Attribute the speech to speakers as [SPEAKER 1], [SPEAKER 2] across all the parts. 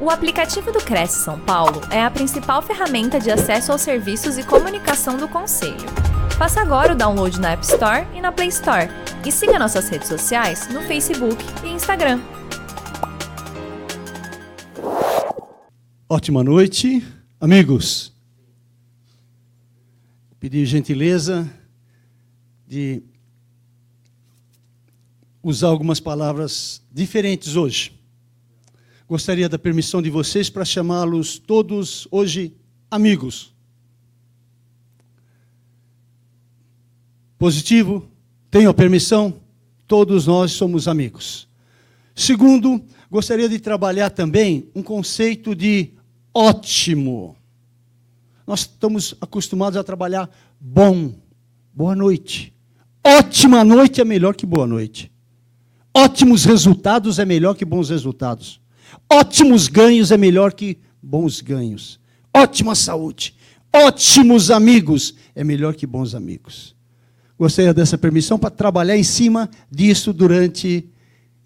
[SPEAKER 1] O aplicativo do Cresce São Paulo é a principal ferramenta de acesso aos serviços e comunicação do Conselho. Faça agora o download na App Store e na Play Store. E siga nossas redes sociais no Facebook e Instagram.
[SPEAKER 2] Ótima noite, amigos. Pedir gentileza de usar algumas palavras diferentes hoje gostaria da permissão de vocês para chamá-los todos hoje amigos. Positivo? Tenho a permissão? Todos nós somos amigos. Segundo, gostaria de trabalhar também um conceito de ótimo. Nós estamos acostumados a trabalhar bom, boa noite. Ótima noite é melhor que boa noite. Ótimos resultados é melhor que bons resultados. Ótimos ganhos é melhor que bons ganhos. Ótima saúde. Ótimos amigos é melhor que bons amigos. Gostaria dessa permissão para trabalhar em cima disso durante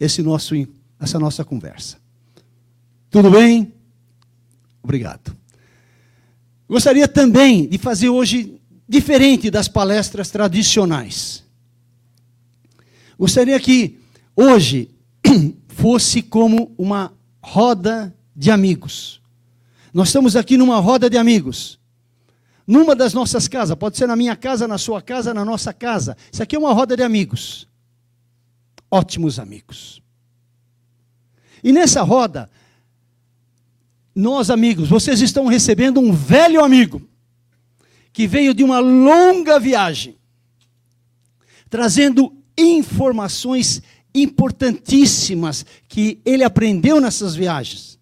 [SPEAKER 2] esse nosso, essa nossa conversa. Tudo bem? Obrigado. Gostaria também de fazer hoje diferente das palestras tradicionais. Gostaria que hoje fosse como uma roda de amigos. Nós estamos aqui numa roda de amigos. Numa das nossas casas, pode ser na minha casa, na sua casa, na nossa casa. Isso aqui é uma roda de amigos. Ótimos amigos. E nessa roda, nós amigos, vocês estão recebendo um velho amigo que veio de uma longa viagem, trazendo informações importantíssimas que ele aprendeu nessas viagens,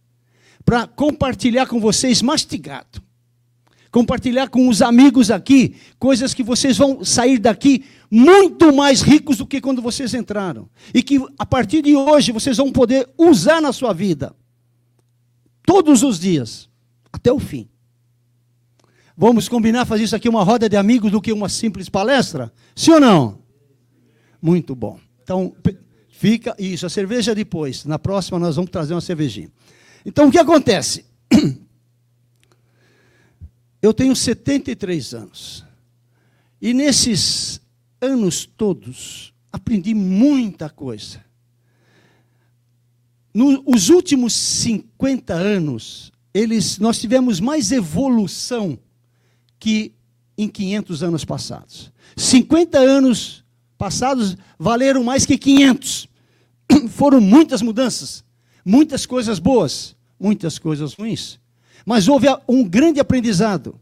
[SPEAKER 2] para compartilhar com vocês mastigado. Compartilhar com os amigos aqui coisas que vocês vão sair daqui muito mais ricos do que quando vocês entraram. E que a partir de hoje vocês vão poder usar na sua vida. Todos os dias, até o fim. Vamos combinar fazer isso aqui uma roda de amigos do que uma simples palestra? Sim ou não? Muito bom. Então, Fica isso, a cerveja depois. Na próxima nós vamos trazer uma cervejinha. Então o que acontece? Eu tenho 73 anos. E nesses anos todos, aprendi muita coisa. Nos últimos 50 anos, eles, nós tivemos mais evolução que em 500 anos passados. 50 anos passados valeram mais que 500. foram muitas mudanças, muitas coisas boas, muitas coisas ruins. Mas houve um grande aprendizado.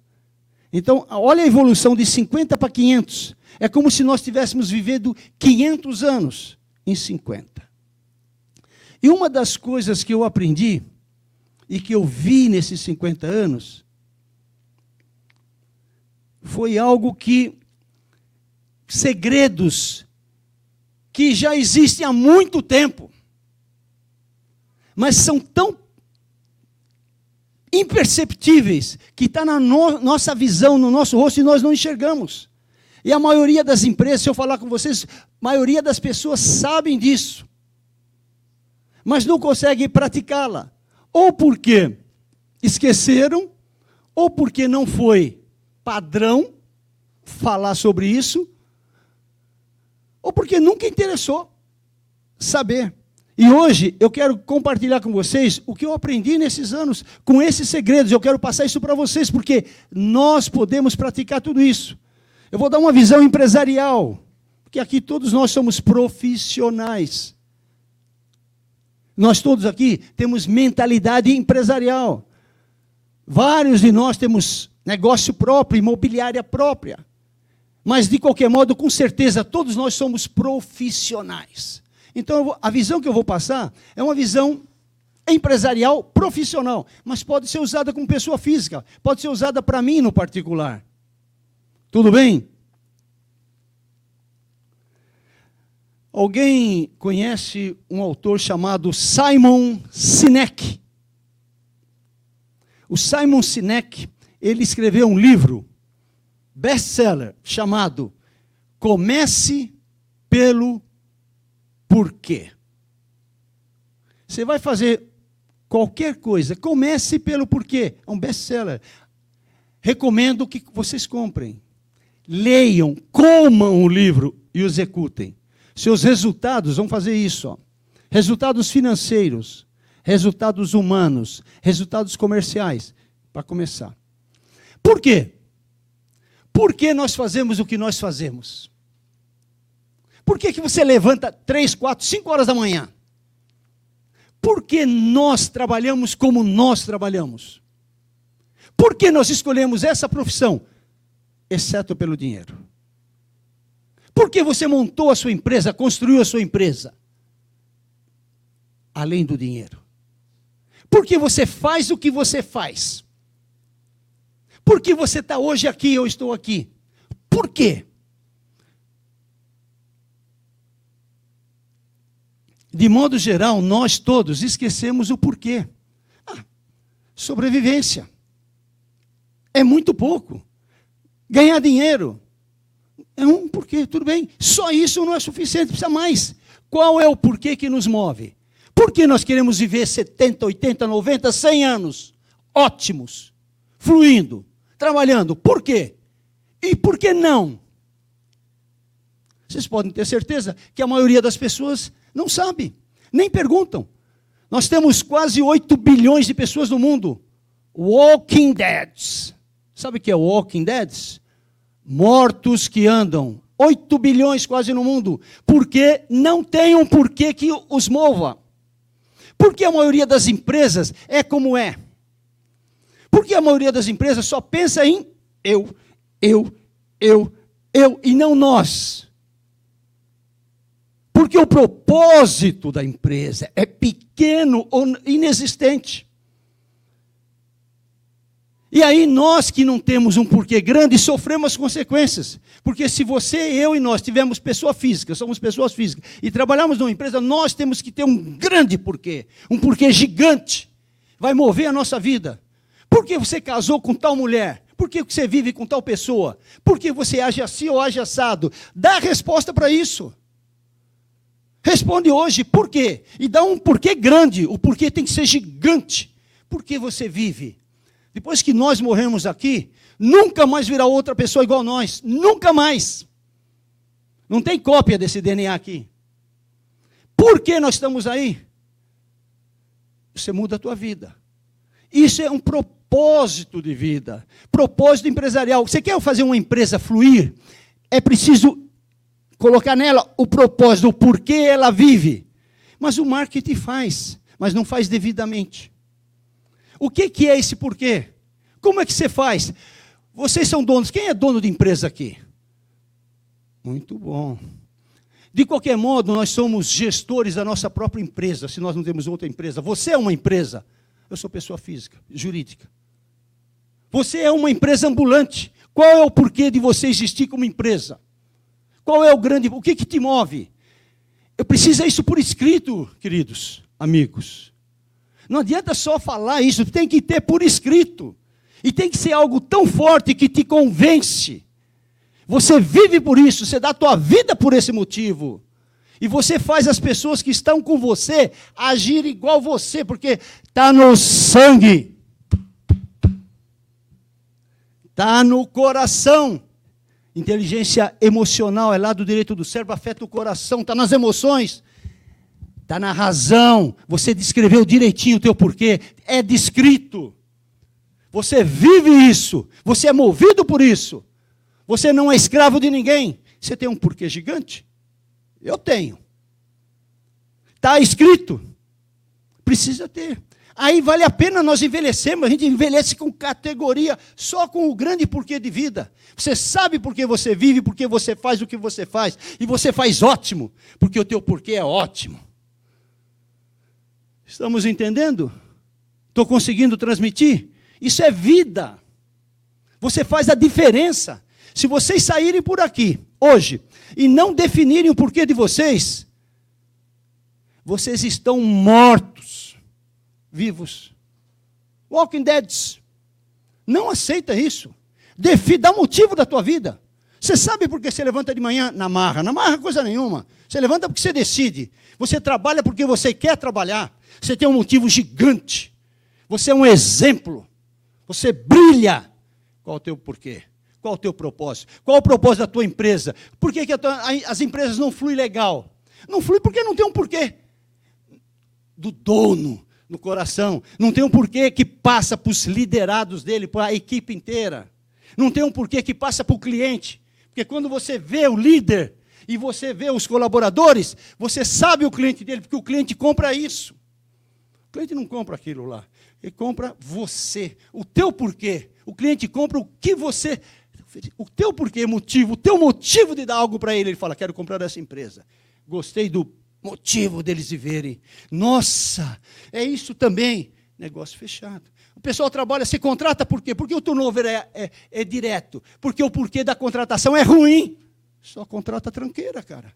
[SPEAKER 2] Então, olha a evolução de 50 para 500. É como se nós tivéssemos vivido 500 anos em 50. E uma das coisas que eu aprendi e que eu vi nesses 50 anos foi algo que segredos que já existem há muito tempo, mas são tão imperceptíveis que está na no, nossa visão, no nosso rosto e nós não enxergamos. E a maioria das empresas, se eu falar com vocês, a maioria das pessoas sabem disso, mas não conseguem praticá-la. Ou porque esqueceram, ou porque não foi padrão falar sobre isso, ou porque nunca interessou saber. E hoje eu quero compartilhar com vocês o que eu aprendi nesses anos com esses segredos. Eu quero passar isso para vocês, porque nós podemos praticar tudo isso. Eu vou dar uma visão empresarial, porque aqui todos nós somos profissionais. Nós todos aqui temos mentalidade empresarial. Vários de nós temos negócio próprio, imobiliária própria. Mas, de qualquer modo, com certeza, todos nós somos profissionais. Então, a visão que eu vou passar é uma visão empresarial profissional, mas pode ser usada como pessoa física, pode ser usada para mim no particular. Tudo bem? Alguém conhece um autor chamado Simon Sinek? O Simon Sinek, ele escreveu um livro best-seller chamado Comece pelo Porquê. Você vai fazer qualquer coisa, comece pelo porquê. É um best-seller. Recomendo que vocês comprem. Leiam, comam o livro e o executem. Seus resultados vão fazer isso. Ó. Resultados financeiros, resultados humanos, resultados comerciais, para começar. Por quê? Por que nós fazemos o que nós fazemos? Por que, que você levanta três, quatro, cinco horas da manhã? Por que nós trabalhamos como nós trabalhamos? Por que nós escolhemos essa profissão? Exceto pelo dinheiro. Por que você montou a sua empresa, construiu a sua empresa? Além do dinheiro. Por que você faz o que você faz? Por que você está hoje aqui eu estou aqui? Por quê? De modo geral, nós todos esquecemos o porquê. Ah, sobrevivência. É muito pouco. Ganhar dinheiro. É um porquê, tudo bem. Só isso não é suficiente, precisa mais. Qual é o porquê que nos move? Por que nós queremos viver 70, 80, 90, 100 anos? Ótimos, fluindo, trabalhando. Por quê? E por que não? Vocês podem ter certeza que a maioria das pessoas não sabe, nem perguntam. Nós temos quase 8 bilhões de pessoas no mundo. Walking Dead. Sabe o que é Walking Dead? Mortos que andam. 8 bilhões quase no mundo. Porque não tem um porquê que os mova. Porque a maioria das empresas é como é. Porque a maioria das empresas só pensa em eu, eu, eu, eu e não nós. Porque o propósito da empresa é pequeno ou inexistente. E aí nós que não temos um porquê grande sofremos as consequências. Porque se você, eu e nós tivermos pessoa física, somos pessoas físicas, e trabalhamos numa empresa, nós temos que ter um grande porquê, um porquê gigante. Vai mover a nossa vida. Por que você casou com tal mulher? Por que você vive com tal pessoa? Por que você age assim ou age assado? Dá a resposta para isso. Responde hoje, por quê? E dá um porquê grande, o porquê tem que ser gigante. Por que você vive? Depois que nós morremos aqui, nunca mais virá outra pessoa igual nós. Nunca mais. Não tem cópia desse DNA aqui. Por que nós estamos aí? Você muda a tua vida. Isso é um propósito de vida, propósito empresarial. Você quer fazer uma empresa fluir? É preciso colocar nela o propósito, o porquê ela vive. Mas o marketing faz, mas não faz devidamente. O que, que é esse porquê? Como é que você faz? Vocês são donos. Quem é dono de empresa aqui? Muito bom. De qualquer modo, nós somos gestores da nossa própria empresa, se nós não temos outra empresa. Você é uma empresa. Eu sou pessoa física, jurídica. Você é uma empresa ambulante. Qual é o porquê de você existir como empresa? Qual é o grande. O que, que te move? Eu preciso isso por escrito, queridos amigos. Não adianta só falar isso, tem que ter por escrito. E tem que ser algo tão forte que te convence. Você vive por isso, você dá a tua vida por esse motivo. E você faz as pessoas que estão com você agir igual você, porque está no sangue. Está no coração. Inteligência emocional é lá do direito do cérebro, afeta o coração, está nas emoções está na razão. Você descreveu direitinho o teu porquê. É descrito. Você vive isso. Você é movido por isso. Você não é escravo de ninguém. Você tem um porquê gigante? Eu tenho. Está escrito. Precisa ter. Aí vale a pena nós envelhecermos. A gente envelhece com categoria, só com o grande porquê de vida. Você sabe por que você vive, por que você faz o que você faz. E você faz ótimo, porque o teu porquê é ótimo. Estamos entendendo? Estou conseguindo transmitir? Isso é vida. Você faz a diferença. Se vocês saírem por aqui hoje e não definirem o porquê de vocês, vocês estão mortos, vivos. Walking Dead. Não aceita isso. Defi, dá motivo da tua vida. Você sabe por que você levanta de manhã na marra? Na marra coisa nenhuma. Você levanta porque você decide. Você trabalha porque você quer trabalhar. Você tem um motivo gigante. Você é um exemplo. Você brilha. Qual o teu porquê? Qual o teu propósito? Qual o propósito da tua empresa? Por que, que tua, as empresas não fluem legal? Não flui porque não tem um porquê. Do dono no coração. Não tem um porquê que passa para os liderados dele, para a equipe inteira. Não tem um porquê que passa para o cliente. Porque quando você vê o líder e você vê os colaboradores, você sabe o cliente dele, porque o cliente compra isso. O cliente não compra aquilo lá. Ele compra você, o teu porquê. O cliente compra o que você o teu porquê, motivo, o teu motivo de dar algo para ele. Ele fala: Quero comprar essa empresa. Gostei do motivo deles verem. Nossa, é isso também. Negócio fechado. O pessoal trabalha, se contrata por quê? Porque o turnover é, é, é direto. Porque o porquê da contratação é ruim. Só contrata tranqueira, cara.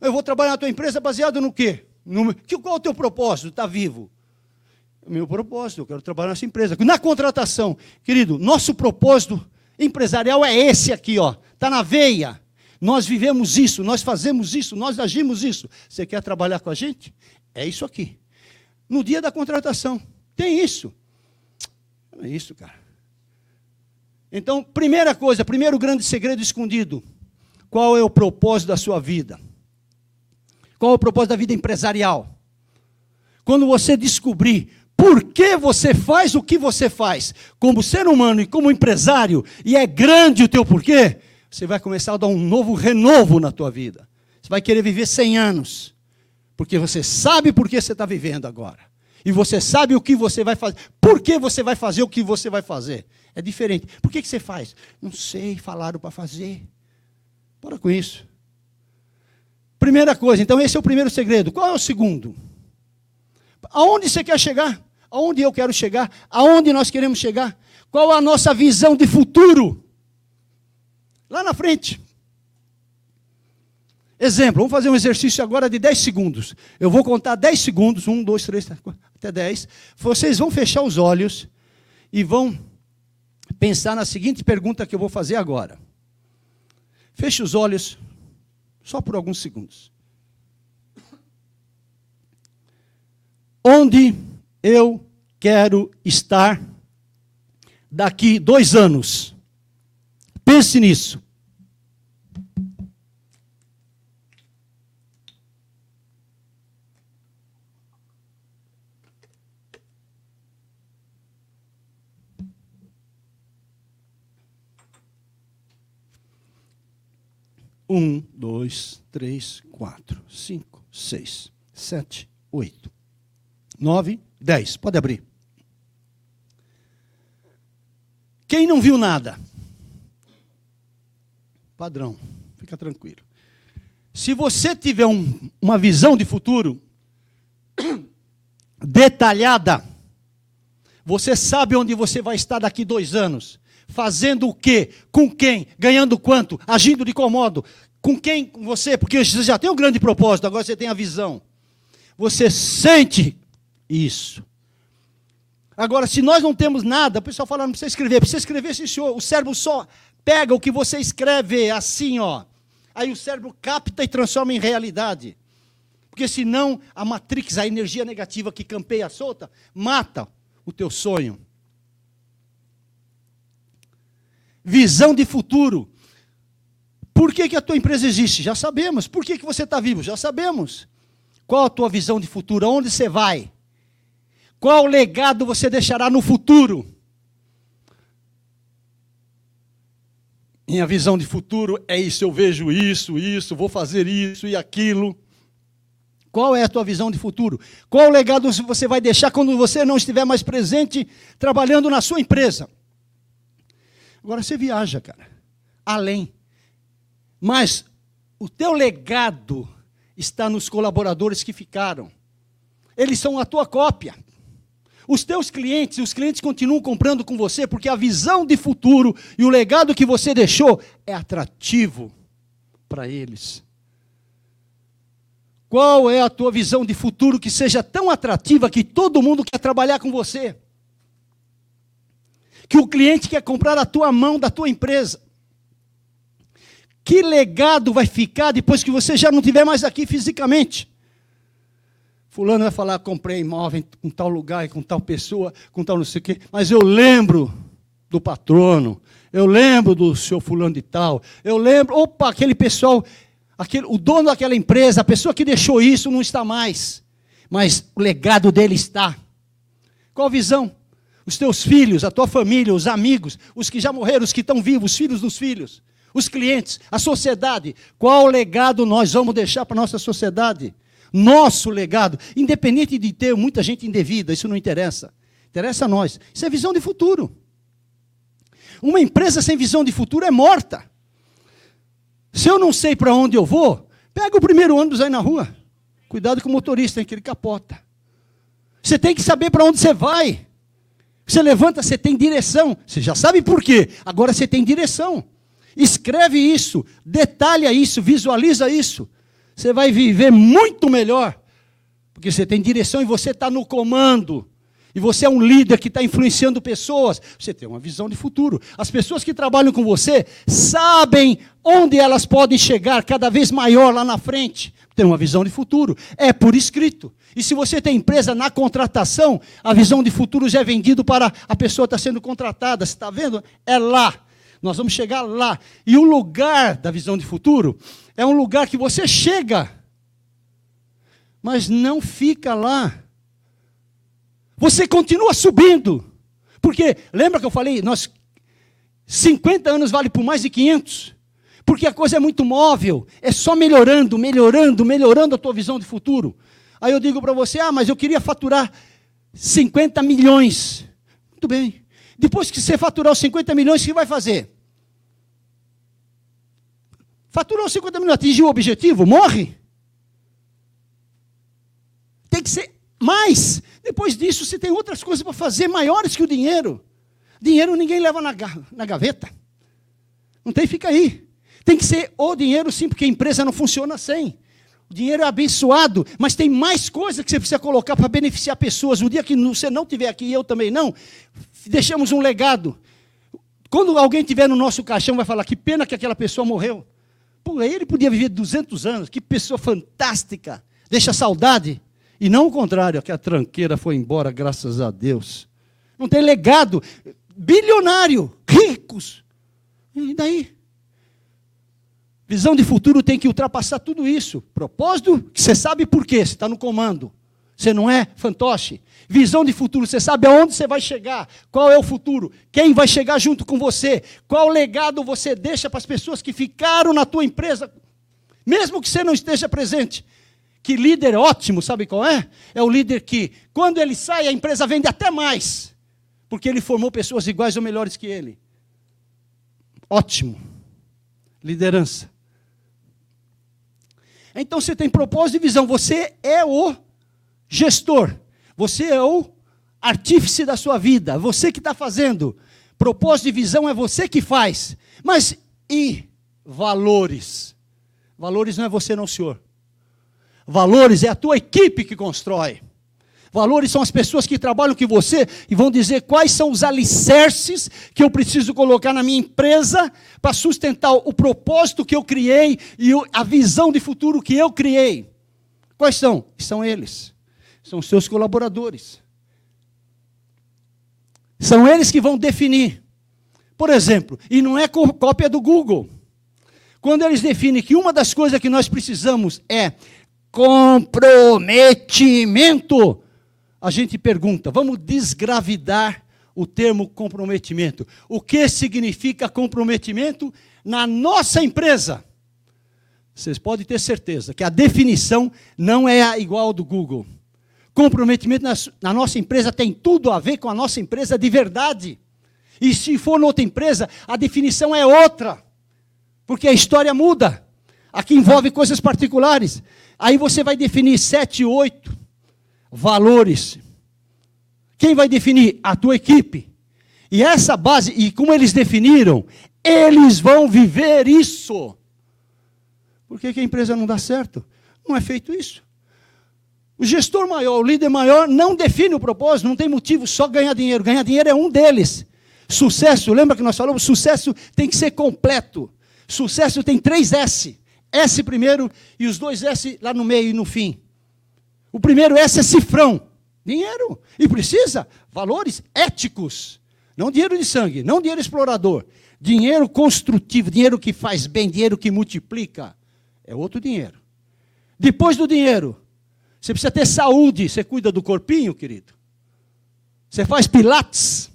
[SPEAKER 2] Eu vou trabalhar na tua empresa baseado no quê? No, qual é o teu propósito? Está vivo. O meu propósito, eu quero trabalhar nessa empresa. Na contratação, querido, nosso propósito empresarial é esse aqui, ó. Está na veia. Nós vivemos isso, nós fazemos isso, nós agimos isso. Você quer trabalhar com a gente? É isso aqui. No dia da contratação, tem isso. É isso, cara. Então, primeira coisa, primeiro grande segredo escondido. Qual é o propósito da sua vida? Qual é o propósito da vida empresarial? Quando você descobrir por que você faz o que você faz, como ser humano e como empresário, e é grande o teu porquê, você vai começar a dar um novo renovo na tua vida. Você vai querer viver 100 anos, porque você sabe por que você está vivendo agora. E você sabe o que você vai fazer. Por que você vai fazer o que você vai fazer? É diferente. Por que, que você faz? Não sei, falaram para fazer. Para com isso. Primeira coisa, então esse é o primeiro segredo. Qual é o segundo? Aonde você quer chegar? Aonde eu quero chegar? Aonde nós queremos chegar? Qual a nossa visão de futuro? Lá na frente. Exemplo, vamos fazer um exercício agora de 10 segundos. Eu vou contar 10 segundos, 1, 2, 3, até 10. Vocês vão fechar os olhos e vão pensar na seguinte pergunta que eu vou fazer agora. Feche os olhos, só por alguns segundos. Onde eu quero estar daqui dois anos? Pense nisso. Um, dois, três, quatro, cinco, seis, sete, oito, nove, dez. Pode abrir. Quem não viu nada? Padrão, fica tranquilo. Se você tiver um, uma visão de futuro detalhada, você sabe onde você vai estar daqui dois anos. Fazendo o quê? Com quem? Ganhando quanto? Agindo de qual modo? Com quem? Você? Porque você já tem um grande propósito, agora você tem a visão. Você sente isso. Agora, se nós não temos nada, o pessoal fala, não precisa escrever, precisa escrever, sim, senhor. O cérebro só pega o que você escreve assim, ó. Aí o cérebro capta e transforma em realidade. Porque senão a matrix, a energia negativa que campeia solta, mata o teu sonho. Visão de futuro. Por que, que a tua empresa existe? Já sabemos. Por que, que você está vivo? Já sabemos. Qual a tua visão de futuro? Aonde você vai? Qual legado você deixará no futuro? Minha visão de futuro é isso, eu vejo isso, isso, vou fazer isso e aquilo. Qual é a tua visão de futuro? Qual legado você vai deixar quando você não estiver mais presente trabalhando na sua empresa? Agora você viaja, cara, além. Mas o teu legado está nos colaboradores que ficaram. Eles são a tua cópia. Os teus clientes, os clientes continuam comprando com você porque a visão de futuro e o legado que você deixou é atrativo para eles. Qual é a tua visão de futuro que seja tão atrativa que todo mundo quer trabalhar com você? Que o cliente quer comprar a tua mão da tua empresa. Que legado vai ficar depois que você já não estiver mais aqui fisicamente? Fulano vai falar, comprei imóvel com tal lugar, com tal pessoa, com tal não sei o quê. Mas eu lembro do patrono, eu lembro do seu fulano de tal, eu lembro, opa, aquele pessoal, aquele, o dono daquela empresa, a pessoa que deixou isso não está mais. Mas o legado dele está. Qual visão? Os teus filhos, a tua família, os amigos, os que já morreram, os que estão vivos, os filhos dos filhos, os clientes, a sociedade. Qual legado nós vamos deixar para a nossa sociedade? Nosso legado, independente de ter muita gente indevida, isso não interessa. Interessa a nós. Isso é visão de futuro. Uma empresa sem visão de futuro é morta. Se eu não sei para onde eu vou, pega o primeiro ônibus aí na rua. Cuidado com o motorista, hein, que ele capota. Você tem que saber para onde você vai. Você levanta, você tem direção. Você já sabe por quê. Agora você tem direção. Escreve isso, detalha isso, visualiza isso. Você vai viver muito melhor. Porque você tem direção e você está no comando e você é um líder que está influenciando pessoas, você tem uma visão de futuro. As pessoas que trabalham com você sabem onde elas podem chegar cada vez maior lá na frente. Tem uma visão de futuro. É por escrito. E se você tem empresa na contratação, a visão de futuro já é vendido para a pessoa que está sendo contratada. Você está vendo? É lá. Nós vamos chegar lá. E o lugar da visão de futuro é um lugar que você chega, mas não fica lá. Você continua subindo. Porque, lembra que eu falei, nós 50 anos vale por mais de 500? Porque a coisa é muito móvel, é só melhorando, melhorando, melhorando a tua visão de futuro. Aí eu digo para você: "Ah, mas eu queria faturar 50 milhões". Muito bem. Depois que você faturar os 50 milhões, o que vai fazer? Faturou os 50 milhões, atingiu o objetivo, morre? Tem que ser mais. Depois disso, você tem outras coisas para fazer maiores que o dinheiro. Dinheiro ninguém leva na, na gaveta. Não tem, fica aí. Tem que ser o dinheiro sim, porque a empresa não funciona sem. O dinheiro é abençoado, mas tem mais coisas que você precisa colocar para beneficiar pessoas. O dia que você não estiver aqui eu também não, deixamos um legado. Quando alguém estiver no nosso caixão, vai falar: que pena que aquela pessoa morreu. Ele podia viver 200 anos, que pessoa fantástica. Deixa saudade. E não o contrário, que a tranqueira foi embora, graças a Deus. Não tem legado. Bilionário, ricos. E daí? Visão de futuro tem que ultrapassar tudo isso. Propósito, que você sabe por quê, você está no comando. Você não é fantoche. Visão de futuro, você sabe aonde você vai chegar, qual é o futuro, quem vai chegar junto com você, qual legado você deixa para as pessoas que ficaram na tua empresa, mesmo que você não esteja presente. Que líder ótimo, sabe qual é? É o líder que, quando ele sai, a empresa vende até mais, porque ele formou pessoas iguais ou melhores que ele. Ótimo. Liderança. Então você tem propósito e visão, você é o gestor, você é o artífice da sua vida, você que está fazendo. Propósito e visão é você que faz. Mas e valores? Valores não é você, não, senhor. Valores é a tua equipe que constrói. Valores são as pessoas que trabalham com você e vão dizer quais são os alicerces que eu preciso colocar na minha empresa para sustentar o propósito que eu criei e a visão de futuro que eu criei. Quais são? São eles. São seus colaboradores. São eles que vão definir. Por exemplo, e não é cópia do Google. Quando eles definem que uma das coisas que nós precisamos é comprometimento. A gente pergunta, vamos desgravidar o termo comprometimento. O que significa comprometimento na nossa empresa? Vocês podem ter certeza que a definição não é igual ao do Google. Comprometimento na, na nossa empresa tem tudo a ver com a nossa empresa de verdade. E se for noutra empresa, a definição é outra. Porque a história muda. Aqui envolve coisas particulares. Aí você vai definir sete, oito valores. Quem vai definir? A tua equipe. E essa base, e como eles definiram, eles vão viver isso. Por que, que a empresa não dá certo? Não é feito isso. O gestor maior, o líder maior, não define o propósito, não tem motivo, só ganhar dinheiro. Ganhar dinheiro é um deles. Sucesso, lembra que nós falamos? Sucesso tem que ser completo. Sucesso tem três S. S primeiro e os dois S lá no meio e no fim. O primeiro S é cifrão. Dinheiro. E precisa valores éticos. Não dinheiro de sangue, não dinheiro explorador. Dinheiro construtivo, dinheiro que faz bem, dinheiro que multiplica. É outro dinheiro. Depois do dinheiro, você precisa ter saúde. Você cuida do corpinho, querido? Você faz pilates?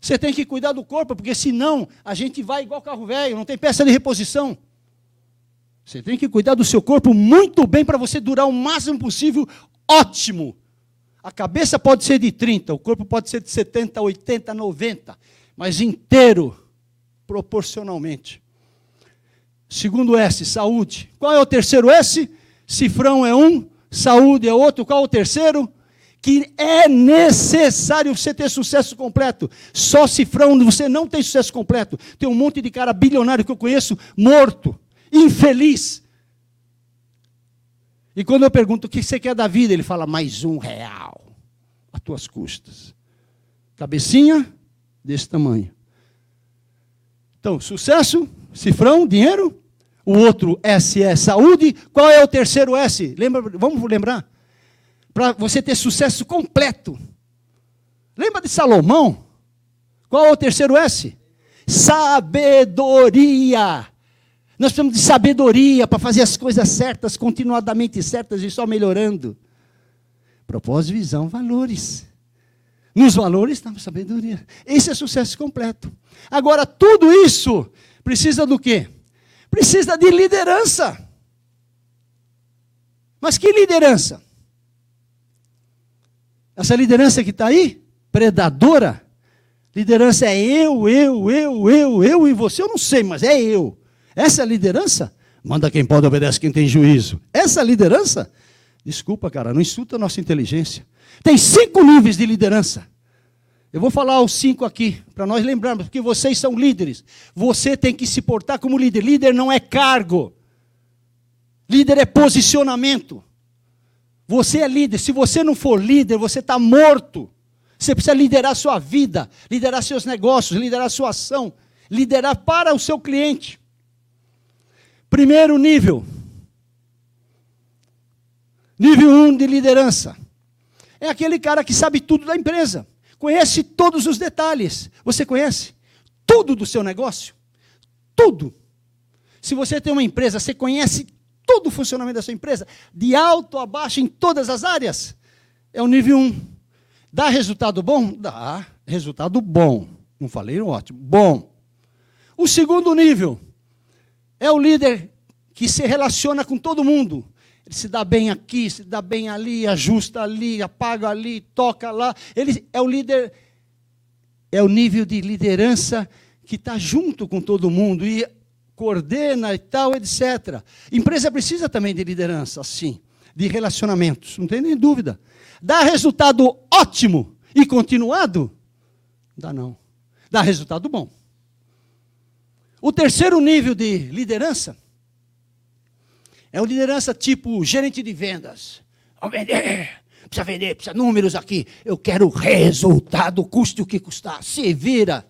[SPEAKER 2] Você tem que cuidar do corpo, porque senão a gente vai igual carro velho, não tem peça de reposição. Você tem que cuidar do seu corpo muito bem para você durar o máximo possível ótimo. A cabeça pode ser de 30, o corpo pode ser de 70, 80, 90, mas inteiro, proporcionalmente. Segundo S, saúde. Qual é o terceiro S? Cifrão é um, saúde é outro. Qual é o terceiro? Que é necessário você ter sucesso completo. Só cifrão você não tem sucesso completo. Tem um monte de cara bilionário que eu conheço morto, infeliz, e quando eu pergunto o que você quer da vida, ele fala mais um real a tuas custas. Cabecinha desse tamanho. Então, sucesso, cifrão, dinheiro. O outro S é saúde. Qual é o terceiro S? Lembra, vamos lembrar? Para você ter sucesso completo. Lembra de Salomão? Qual é o terceiro S? Sabedoria. Nós precisamos de sabedoria para fazer as coisas certas, continuadamente certas e só melhorando. Propósito, visão, valores. Nos valores está sabedoria. Esse é sucesso completo. Agora, tudo isso precisa do quê? Precisa de liderança. Mas que liderança? Essa liderança que está aí, predadora, liderança é eu, eu, eu, eu, eu e você, eu não sei, mas é eu. Essa liderança? Manda quem pode, obedece quem tem juízo. Essa liderança? Desculpa, cara, não insulta a nossa inteligência. Tem cinco níveis de liderança. Eu vou falar os cinco aqui, para nós lembrarmos, porque vocês são líderes. Você tem que se portar como líder. Líder não é cargo. Líder é posicionamento. Você é líder. Se você não for líder, você está morto. Você precisa liderar sua vida, liderar seus negócios, liderar sua ação, liderar para o seu cliente. Primeiro nível. Nível 1 um de liderança. É aquele cara que sabe tudo da empresa. Conhece todos os detalhes. Você conhece tudo do seu negócio? Tudo. Se você tem uma empresa, você conhece todo o funcionamento da sua empresa, de alto a baixo, em todas as áreas. É o nível 1. Um. Dá resultado bom? Dá. Resultado bom. Não falei ótimo. Bom. O segundo nível é o líder que se relaciona com todo mundo. Ele se dá bem aqui, se dá bem ali, ajusta ali, apaga ali, toca lá. Ele é o líder, é o nível de liderança que está junto com todo mundo e coordena e tal, etc. Empresa precisa também de liderança, assim, de relacionamentos, não tem nem dúvida. Dá resultado ótimo e continuado? Dá não. Dá resultado bom. O terceiro nível de liderança é uma liderança tipo gerente de vendas. Vender, precisa vender, precisa números aqui. Eu quero resultado, custe o que custar. Se vira.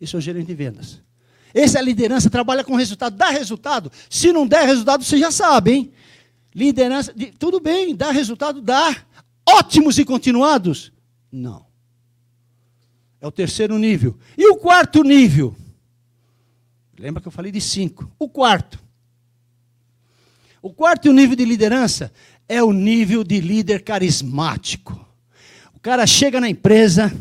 [SPEAKER 2] Isso é o gerente de vendas. Essa é a liderança, trabalha com resultado, dá resultado. Se não der resultado, você já sabe, hein? Liderança, tudo bem, dá resultado, dá. Ótimos e continuados? Não. É o terceiro nível. E o quarto nível? Lembra que eu falei de cinco. O quarto. O quarto nível de liderança é o nível de líder carismático. O cara chega na empresa,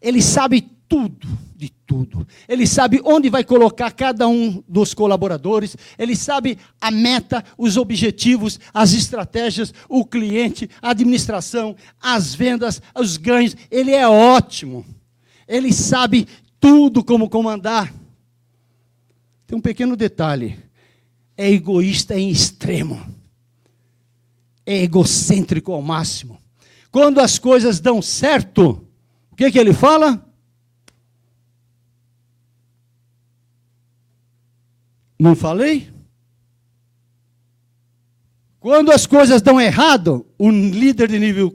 [SPEAKER 2] ele sabe tudo de tudo. Ele sabe onde vai colocar cada um dos colaboradores, ele sabe a meta, os objetivos, as estratégias, o cliente, a administração, as vendas, os ganhos. Ele é ótimo. Ele sabe tudo como comandar. Tem um pequeno detalhe: é egoísta em extremo, é egocêntrico ao máximo. Quando as coisas dão certo, o que, que ele fala? Não falei? Quando as coisas dão errado, o líder de nível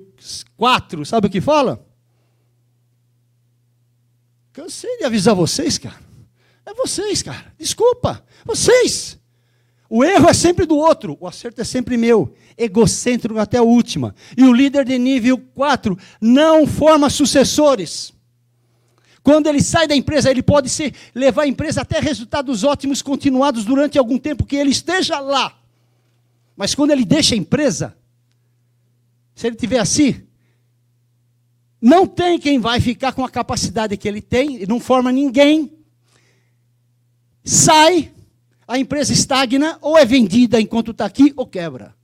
[SPEAKER 2] 4, sabe o que fala? Cansei de avisar vocês, cara. É vocês, cara. Desculpa. Vocês. O erro é sempre do outro, o acerto é sempre meu. Egocêntrico até a última. E o líder de nível 4 não forma sucessores. Quando ele sai da empresa, ele pode levar a empresa até resultados ótimos continuados durante algum tempo que ele esteja lá. Mas quando ele deixa a empresa, se ele tiver assim, não tem quem vai ficar com a capacidade que ele tem, não forma ninguém. Sai, a empresa estagna, ou é vendida enquanto está aqui, ou quebra.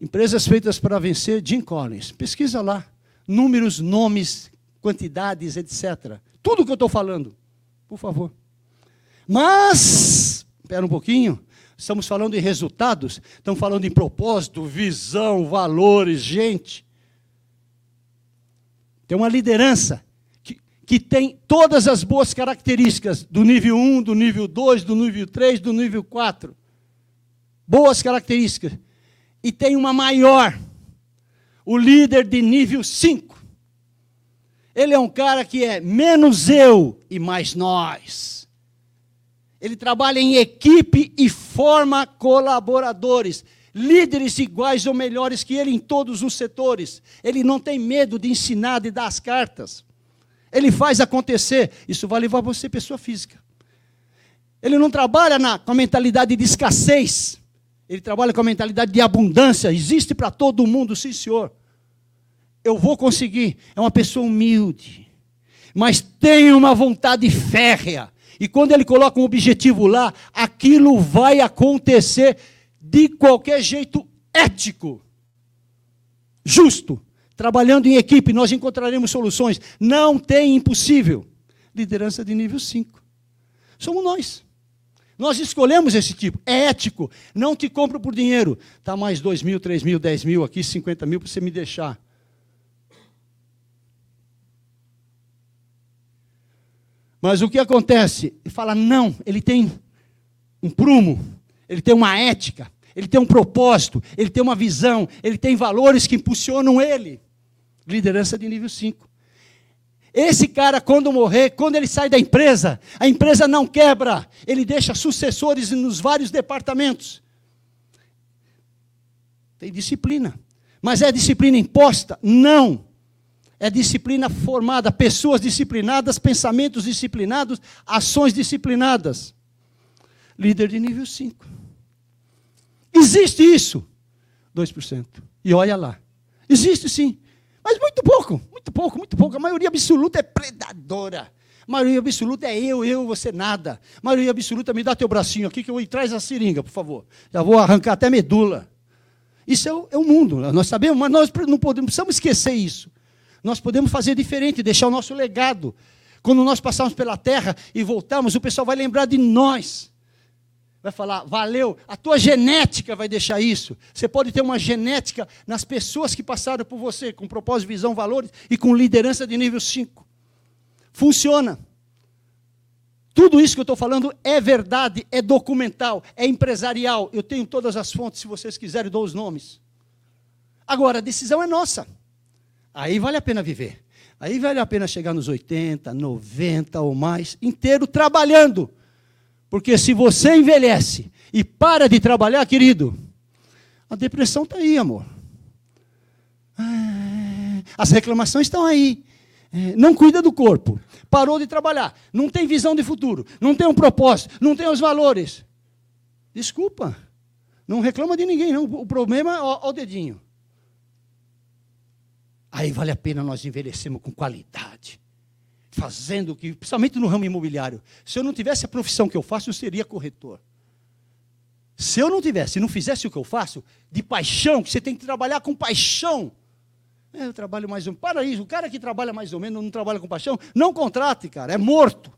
[SPEAKER 2] Empresas feitas para vencer, Jim Collins. Pesquisa lá. Números, nomes, quantidades, etc. Tudo que eu estou falando. Por favor. Mas, espera um pouquinho. Estamos falando em resultados, estamos falando em propósito, visão, valores, gente. Tem uma liderança que, tem todas as boas características do nível 1, do nível 2, do nível 3, do nível 4. Boas características. E tem uma maior. O líder de nível 5. Ele é um cara que é menos eu e mais nós. Ele trabalha em equipe e forma colaboradores líderes iguais ou melhores que ele em todos os setores. Ele não tem medo de ensinar, de dar as cartas. Ele faz acontecer. Isso vai levar você pessoa física. Ele não trabalha na, com a mentalidade de escassez. Ele trabalha com a mentalidade de abundância. Existe para todo mundo, sim, senhor. Eu vou conseguir. É uma pessoa humilde. Mas tem uma vontade férrea. E quando ele coloca um objetivo lá, aquilo vai acontecer de qualquer jeito ético, justo, trabalhando em equipe, nós encontraremos soluções. Não tem impossível. Liderança de nível 5. Somos nós. Nós escolhemos esse tipo. É ético. Não te compro por dinheiro. Está mais 2 mil, 3 mil, 10 mil aqui, 50 mil para você me deixar. Mas o que acontece? Ele fala, não, ele tem um prumo, ele tem uma ética, ele tem um propósito, ele tem uma visão, ele tem valores que impulsionam ele. Liderança de nível 5. Esse cara, quando morrer, quando ele sai da empresa, a empresa não quebra, ele deixa sucessores nos vários departamentos. Tem disciplina. Mas é disciplina imposta? Não. É disciplina formada, pessoas disciplinadas, pensamentos disciplinados, ações disciplinadas. Líder de nível 5. Existe isso? 2%. E olha lá. Existe sim. Mas muito pouco, muito pouco, muito pouco. A maioria absoluta é predadora. A maioria absoluta é eu, eu, você nada. A maioria absoluta, me dá teu bracinho aqui que eu vou traz a seringa, por favor. Já vou arrancar até medula. Isso é o, é o mundo, nós sabemos, mas nós não podemos, precisamos esquecer isso. Nós podemos fazer diferente, deixar o nosso legado. Quando nós passarmos pela terra e voltarmos, o pessoal vai lembrar de nós vai falar, valeu, a tua genética vai deixar isso. Você pode ter uma genética nas pessoas que passaram por você, com propósito, visão, valores e com liderança de nível 5. Funciona. Tudo isso que eu estou falando é verdade, é documental, é empresarial. Eu tenho todas as fontes, se vocês quiserem, dou os nomes. Agora, a decisão é nossa. Aí vale a pena viver. Aí vale a pena chegar nos 80, 90 ou mais, inteiro trabalhando porque se você envelhece e para de trabalhar, querido, a depressão está aí, amor. Ah, as reclamações estão aí. É, não cuida do corpo. Parou de trabalhar. Não tem visão de futuro. Não tem um propósito. Não tem os valores. Desculpa. Não reclama de ninguém, não. O problema é o dedinho. Aí vale a pena nós envelhecermos com qualidade fazendo que, principalmente no ramo imobiliário. Se eu não tivesse a profissão que eu faço, eu seria corretor. Se eu não tivesse, não fizesse o que eu faço, de paixão, que você tem que trabalhar com paixão. É, eu trabalho mais ou menos. Para isso, o cara que trabalha mais ou menos, não trabalha com paixão, não contrate, cara, é morto.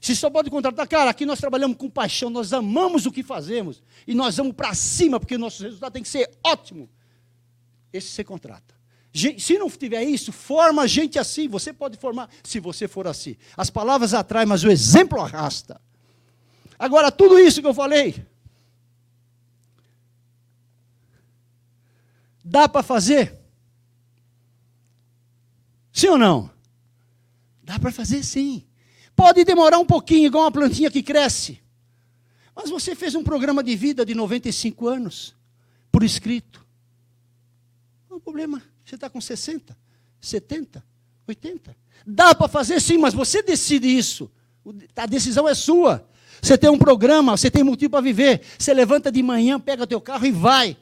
[SPEAKER 2] Se só pode contratar, cara, aqui nós trabalhamos com paixão, nós amamos o que fazemos. E nós vamos para cima, porque o nosso resultado tem que ser ótimo. Esse você contrata. Se não tiver isso, forma gente assim. Você pode formar se você for assim. As palavras atraem, mas o exemplo arrasta. Agora, tudo isso que eu falei, dá para fazer? Sim ou não? Dá para fazer sim. Pode demorar um pouquinho, igual uma plantinha que cresce. Mas você fez um programa de vida de 95 anos, por escrito. Não é problema. Você está com 60, 70, 80. Dá para fazer sim, mas você decide isso. A decisão é sua. Você tem um programa, você tem motivo para viver. Você levanta de manhã, pega teu carro e vai.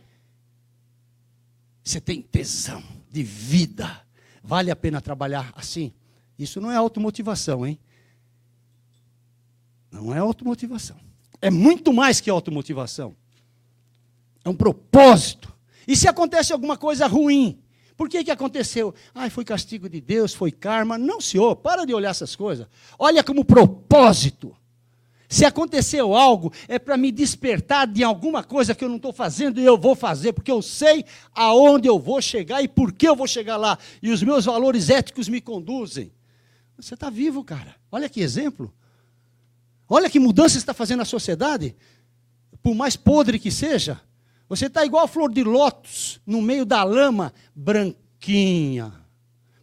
[SPEAKER 2] Você tem tesão de vida. Vale a pena trabalhar assim? Isso não é automotivação, hein? Não é automotivação. É muito mais que automotivação. É um propósito. E se acontece alguma coisa ruim, por que, que aconteceu? Ai, foi castigo de Deus, foi karma. Não, senhor, para de olhar essas coisas. Olha como propósito. Se aconteceu algo, é para me despertar de alguma coisa que eu não estou fazendo e eu vou fazer, porque eu sei aonde eu vou chegar e por que eu vou chegar lá. E os meus valores éticos me conduzem. Você está vivo, cara. Olha que exemplo. Olha que mudança está fazendo na sociedade. Por mais podre que seja, você está igual a flor de lótus, no meio da lama branquinha.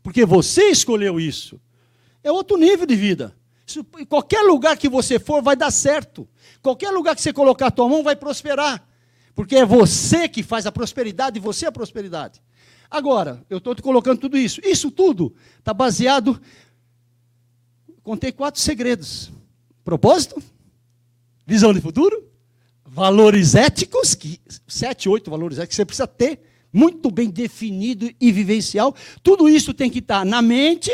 [SPEAKER 2] Porque você escolheu isso. É outro nível de vida. Isso, qualquer lugar que você for, vai dar certo. Qualquer lugar que você colocar a tua mão, vai prosperar. Porque é você que faz a prosperidade e você a prosperidade. Agora, eu estou te colocando tudo isso. Isso tudo está baseado. Contei quatro segredos: propósito, visão de futuro, valores éticos, que, sete, oito valores éticos que você precisa ter, muito bem definido e vivencial. Tudo isso tem que estar na mente,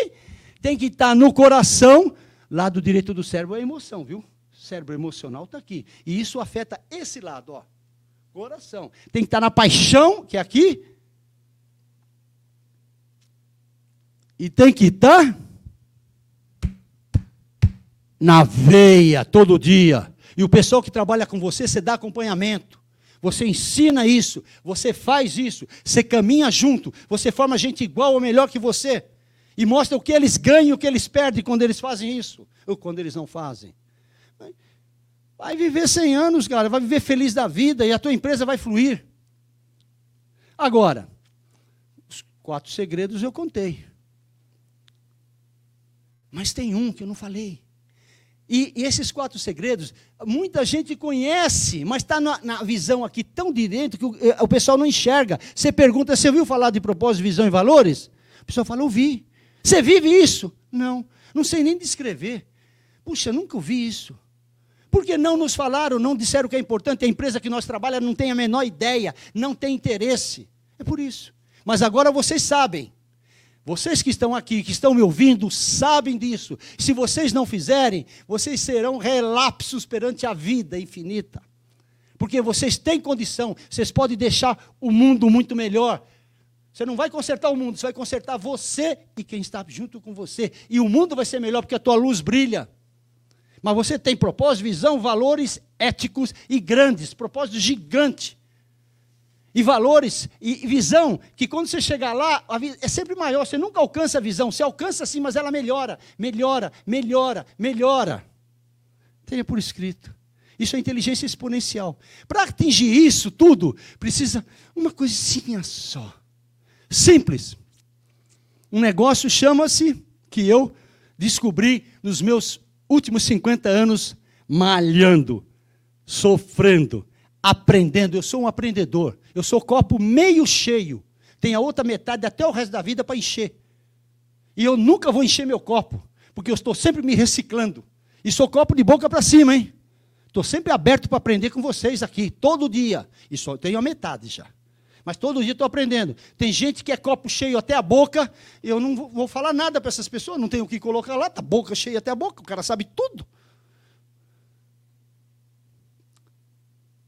[SPEAKER 2] tem que estar no coração. Lado direito do cérebro é emoção, viu? cérebro emocional está aqui. E isso afeta esse lado, ó. Coração. Tem que estar na paixão, que é aqui. E tem que estar na veia todo dia. E o pessoal que trabalha com você, você dá acompanhamento. Você ensina isso, você faz isso, você caminha junto, você forma gente igual ou melhor que você. E mostra o que eles ganham e o que eles perdem quando eles fazem isso, ou quando eles não fazem. Vai viver 100 anos, cara, vai viver feliz da vida e a tua empresa vai fluir. Agora, os quatro segredos eu contei. Mas tem um que eu não falei. E, e, esses quatro segredos, muita gente conhece, mas está na, na, visão aqui tão de dentro que o, eh, o, pessoal não enxerga. Você pergunta, você ouviu falar de propósito, visão e valores? O pessoal fala, ouvi. Você vive isso? Não, não sei nem descrever. Puxa, nunca ouvi isso. Porque não nos falaram, não disseram que é importante, a empresa que nós trabalhamos não tem a menor ideia, não tem interesse. É por isso. Mas agora vocês sabem. Vocês que estão aqui, que estão me ouvindo, sabem disso. Se vocês não fizerem, vocês serão relapsos perante a vida infinita. Porque vocês têm condição, vocês podem deixar o mundo muito melhor. Você não vai consertar o mundo, você vai consertar você e quem está junto com você. E o mundo vai ser melhor porque a tua luz brilha. Mas você tem propósito, visão, valores éticos e grandes, propósito gigante e valores e visão, que quando você chegar lá, é sempre maior, você nunca alcança a visão, você alcança sim, mas ela melhora, melhora, melhora, melhora. Tenha por escrito. Isso é inteligência exponencial. Para atingir isso tudo, precisa uma coisinha só. Simples. Um negócio chama-se, que eu descobri nos meus últimos 50 anos malhando, sofrendo, aprendendo. Eu sou um aprendedor. Eu sou copo meio cheio. Tem a outra metade até o resto da vida para encher. E eu nunca vou encher meu copo, porque eu estou sempre me reciclando. E sou copo de boca para cima, hein? Estou sempre aberto para aprender com vocês aqui, todo dia. E só tenho a metade já. Mas todo dia estou aprendendo. Tem gente que é copo cheio até a boca, eu não vou falar nada para essas pessoas, não tenho o que colocar lá, está boca cheia até a boca, o cara sabe tudo.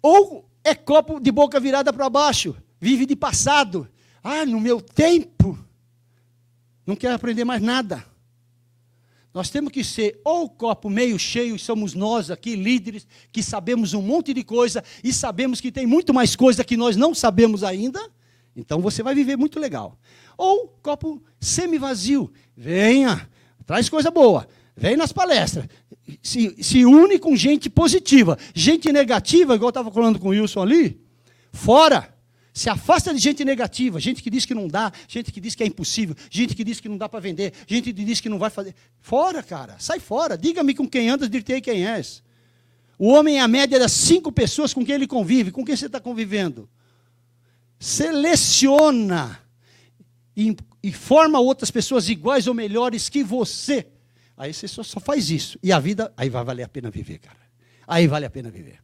[SPEAKER 2] Ou é copo de boca virada para baixo, vive de passado. Ah, no meu tempo, não quero aprender mais nada. Nós temos que ser ou copo meio cheio, e somos nós aqui, líderes, que sabemos um monte de coisa e sabemos que tem muito mais coisa que nós não sabemos ainda. Então você vai viver muito legal. Ou copo semi-vazio. Venha, traz coisa boa. Vem nas palestras se, se une com gente positiva. Gente negativa, igual eu estava falando com o Wilson ali, fora. Se afasta de gente negativa, gente que diz que não dá, gente que diz que é impossível, gente que diz que não dá para vender, gente que diz que não vai fazer. Fora, cara, sai fora. Diga-me com quem andas, dir-te quem és. O homem é a média das cinco pessoas com quem ele convive. Com quem você está convivendo? Seleciona e, e, forma outras pessoas iguais ou melhores que você. Aí você só, só faz isso. E a vida, aí vai valer a pena viver, cara. Aí vale a pena viver.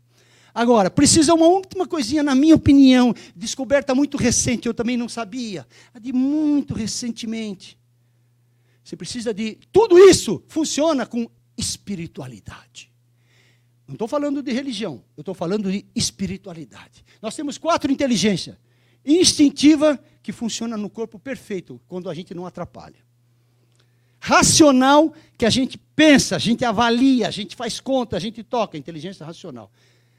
[SPEAKER 2] Agora, precisa uma última coisinha, na minha opinião, descoberta muito recente, eu também não sabia, de muito recentemente. Você precisa de. Tudo isso funciona com espiritualidade. Não estou falando de religião, eu estou falando de espiritualidade. Nós temos quatro inteligências. Instintiva, que funciona no corpo perfeito, quando a gente não atrapalha. Racional, que a gente pensa, a gente avalia, a gente faz conta, a gente toca, inteligência racional.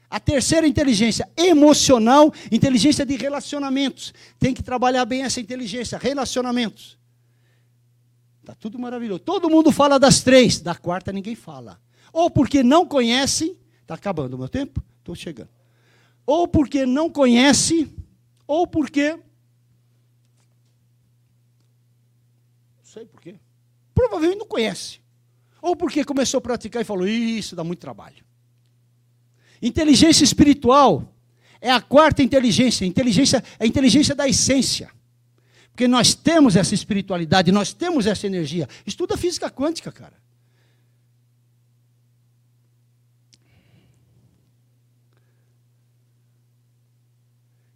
[SPEAKER 2] A terceira inteligência, emocional, inteligência de relacionamentos. Tem que trabalhar bem essa inteligência, relacionamentos. Está tudo maravilhoso. Todo mundo fala das três, da quarta ninguém fala. Ou porque não conhece, está acabando o meu tempo? Estou chegando. Ou porque não conhece, ou porque. Não sei por quê. Provavelmente não conhece. Ou porque começou a praticar e falou: Isso dá muito trabalho. Inteligência espiritual é a quarta inteligência, inteligência é a inteligência da essência. Porque nós temos essa espiritualidade, nós temos essa energia. Estuda física quântica, cara.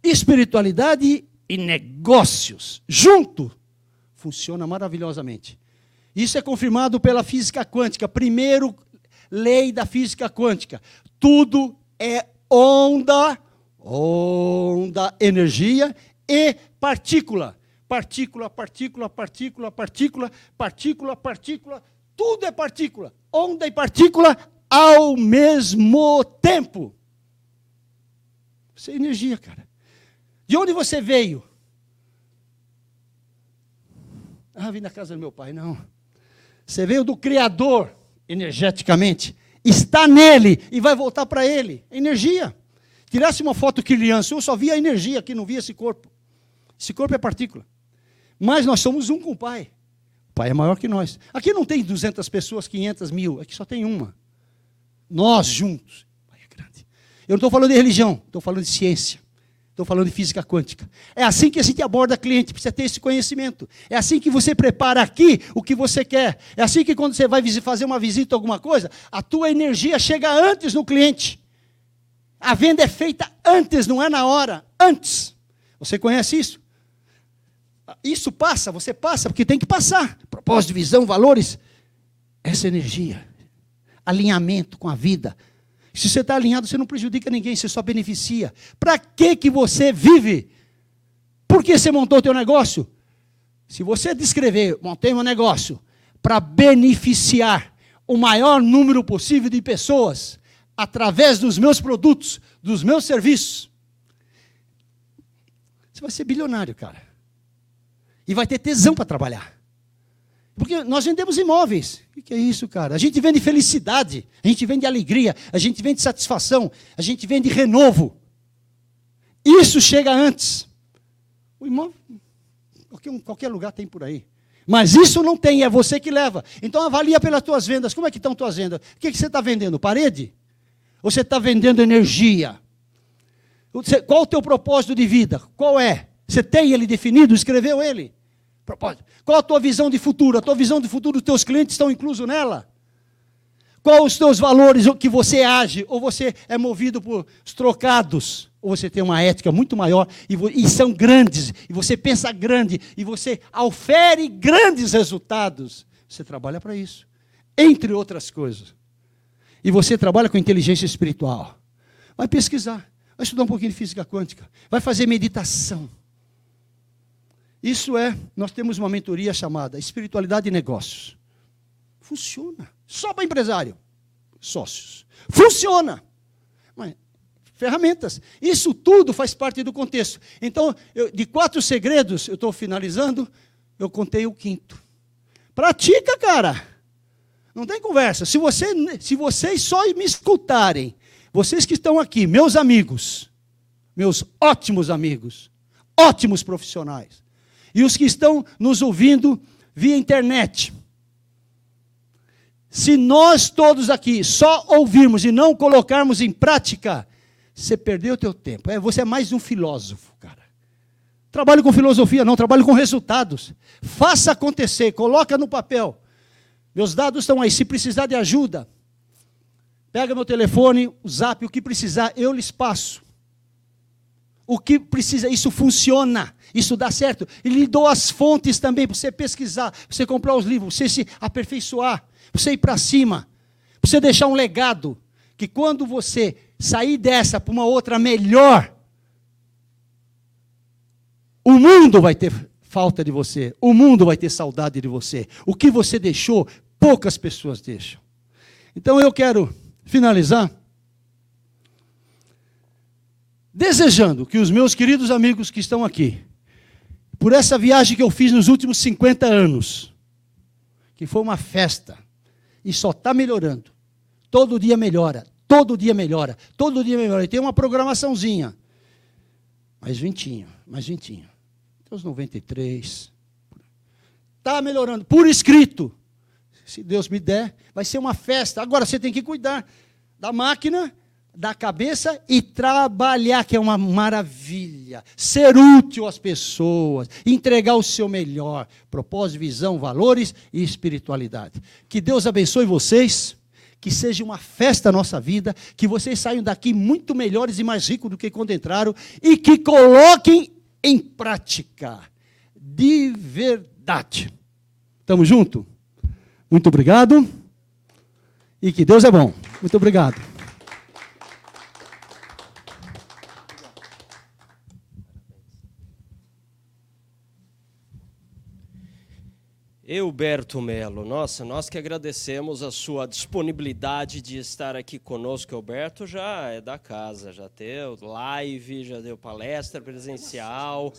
[SPEAKER 2] Espiritualidade e negócios junto funciona maravilhosamente. Isso é confirmado pela física quântica, primeiro lei da física quântica. Tudo é onda, onda, energia e partícula. Partícula, partícula, partícula, partícula, partícula, partícula, tudo é partícula. Onda e partícula ao mesmo tempo. Isso é energia, cara. De onde você veio? Ah, vim da casa do meu pai. Não. Você veio do Criador, energeticamente está nele e vai voltar para ele. Energia. Tirasse uma foto criança, eu só via a energia aqui, não via esse corpo. Esse corpo é partícula. Mas nós somos um com o Pai. O Pai é maior que nós. Aqui não tem 200 pessoas, 500 mil. Aqui só tem uma. Nós juntos. O Pai é grande. Eu não estou falando de religião, estou falando de ciência. Estou falando de física quântica. É assim que a gente aborda cliente, precisa ter esse conhecimento. É assim que você prepara aqui o que você quer. É assim que quando você vai fazer uma visita alguma coisa, a tua energia chega antes no cliente. A venda é feita antes, não é na hora, antes. Você conhece isso? Isso passa, você passa, porque tem que passar. Propósito, visão, valores. Essa energia, alinhamento com a vida, se você está alinhado, você não prejudica ninguém, você só beneficia. Para que, que você vive? Por que você montou o teu negócio? Se você descrever, montei meu negócio para beneficiar o maior número possível de pessoas através dos meus produtos, dos meus serviços, você vai ser bilionário, cara. E vai ter tesão para trabalhar. Porque nós vendemos imóveis. O que é isso, cara? A gente vende felicidade, a gente vende alegria, a gente vende satisfação, a gente vende renovo. Isso chega antes. O imóvel, qualquer, qualquer lugar tem por aí. Mas isso não tem, é você que leva. Então avalia pelas tuas vendas. Como é que estão tuas vendas? O que, que você está vendendo? Parede? Ou você está vendendo energia? Qual o teu propósito de vida? Qual é? Você tem ele definido? Escreveu ele? Propósito. Qual a tua visão de futuro? A tua visão de futuro dos teus clientes estão inclusos nela? Qual os teus valores que você age? Ou você é movido por trocados? Ou você tem uma ética muito maior e, e são grandes, e você pensa grande, e você aufere grandes resultados? Você trabalha para isso, entre outras coisas. E você trabalha com inteligência espiritual. Vai pesquisar, vai estudar um pouquinho de física quântica, vai fazer meditação isso é, nós temos uma mentoria chamada Espiritualidade e Negócios. Funciona. Só para empresário. Sócios. Funciona. Mas, ferramentas. Isso tudo faz parte do contexto. Então, eu, de quatro segredos, eu estou finalizando, eu contei o quinto. Pratica, cara. Não tem conversa. Se, você, se vocês só me escutarem, vocês que estão aqui, meus amigos, meus ótimos amigos, ótimos profissionais, e os que estão nos ouvindo via internet. Se nós todos aqui só ouvirmos e não colocarmos em prática, você perdeu o teu tempo. É, você é mais um filósofo, cara. Trabalho com filosofia, não, trabalho com resultados. Faça acontecer, coloca no papel. Meus dados estão aí. Se precisar de ajuda, pega meu telefone, o zap, o que precisar, eu lhes passo. O que precisa, isso funciona, isso dá certo. E lhe dou as fontes também para você pesquisar, para você comprar os livros, para você se aperfeiçoar, para você ir para cima, para você deixar um legado. Que quando você sair dessa para uma outra melhor, o mundo vai ter falta de você, o mundo vai ter saudade de você. O que você deixou, poucas pessoas deixam. Então eu quero finalizar desejando que os meus queridos amigos que estão aqui, por essa viagem que eu fiz nos últimos 50 anos, que foi uma festa, e só está melhorando, todo dia melhora, todo dia melhora, todo dia melhora, e tem uma programaçãozinha, mais ventinho, mais ventinho os 93. Está melhorando, por escrito. Se Deus me der, vai ser uma festa. Agora você tem que cuidar da máquina, da cabeça e trabalhar, que é uma maravilha. Ser útil às pessoas, entregar o seu melhor. Propósito, visão, valores e espiritualidade. Que Deus abençoe vocês que seja uma festa a nossa vida, que vocês saiam daqui muito melhores e mais ricos do que quando entraram, e que coloquem em prática, de verdade. Estamos juntos? Muito obrigado. E que Deus é bom. Muito obrigado.
[SPEAKER 3] Euberto Melo, nossa, nós que agradecemos a sua disponibilidade de estar aqui conosco. Euberto já é da casa, já deu live, já deu palestra presencial.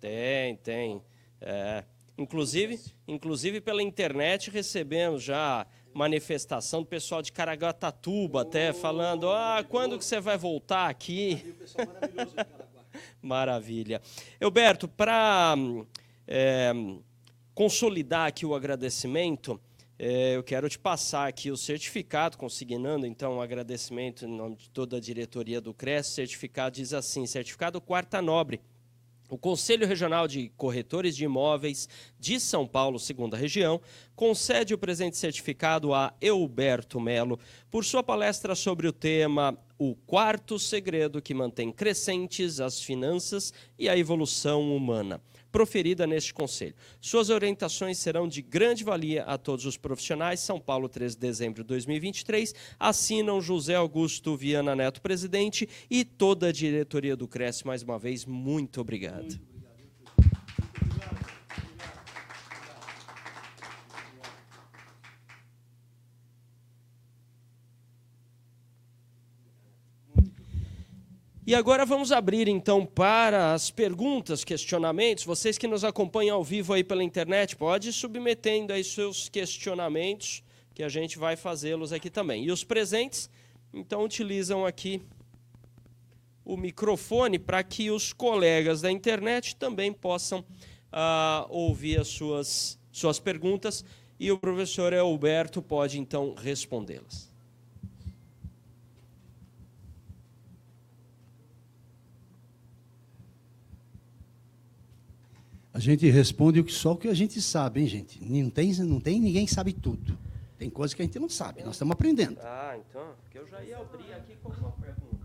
[SPEAKER 3] Tem, tem. É, inclusive, inclusive pela internet recebemos já manifestação do pessoal de Caraguatatuba até falando, ah, quando que você vai voltar aqui? Maravilha. Euberto, para é, consolidar aqui o agradecimento, é, eu quero te passar aqui o certificado, consignando então um agradecimento em nome de toda a diretoria do CRES. Certificado diz assim: certificado Quarta Nobre. O Conselho Regional de Corretores de Imóveis de São Paulo, segunda região, concede o presente certificado a Euberto Melo por sua palestra sobre o tema O Quarto Segredo que mantém crescentes as finanças e a evolução humana proferida neste Conselho. Suas orientações serão de grande valia a todos os profissionais. São Paulo, 13 de dezembro de 2023. Assinam José Augusto Viana Neto, presidente, e toda a diretoria do Cresce. Mais uma vez, muito obrigado. E agora vamos abrir então para as perguntas, questionamentos. Vocês que nos acompanham ao vivo aí pela internet, pode ir submetendo aí seus questionamentos, que a gente vai fazê-los aqui também. E os presentes, então, utilizam aqui o microfone para que os colegas da internet também possam uh, ouvir as suas, suas perguntas e o professor Alberto pode então respondê-las.
[SPEAKER 2] A gente responde só o que a gente sabe, hein, gente? Não tem, não tem ninguém sabe tudo. Tem coisas que a gente não sabe, nós estamos aprendendo.
[SPEAKER 3] Ah, então, porque eu já ia abrir aqui com uma pergunta.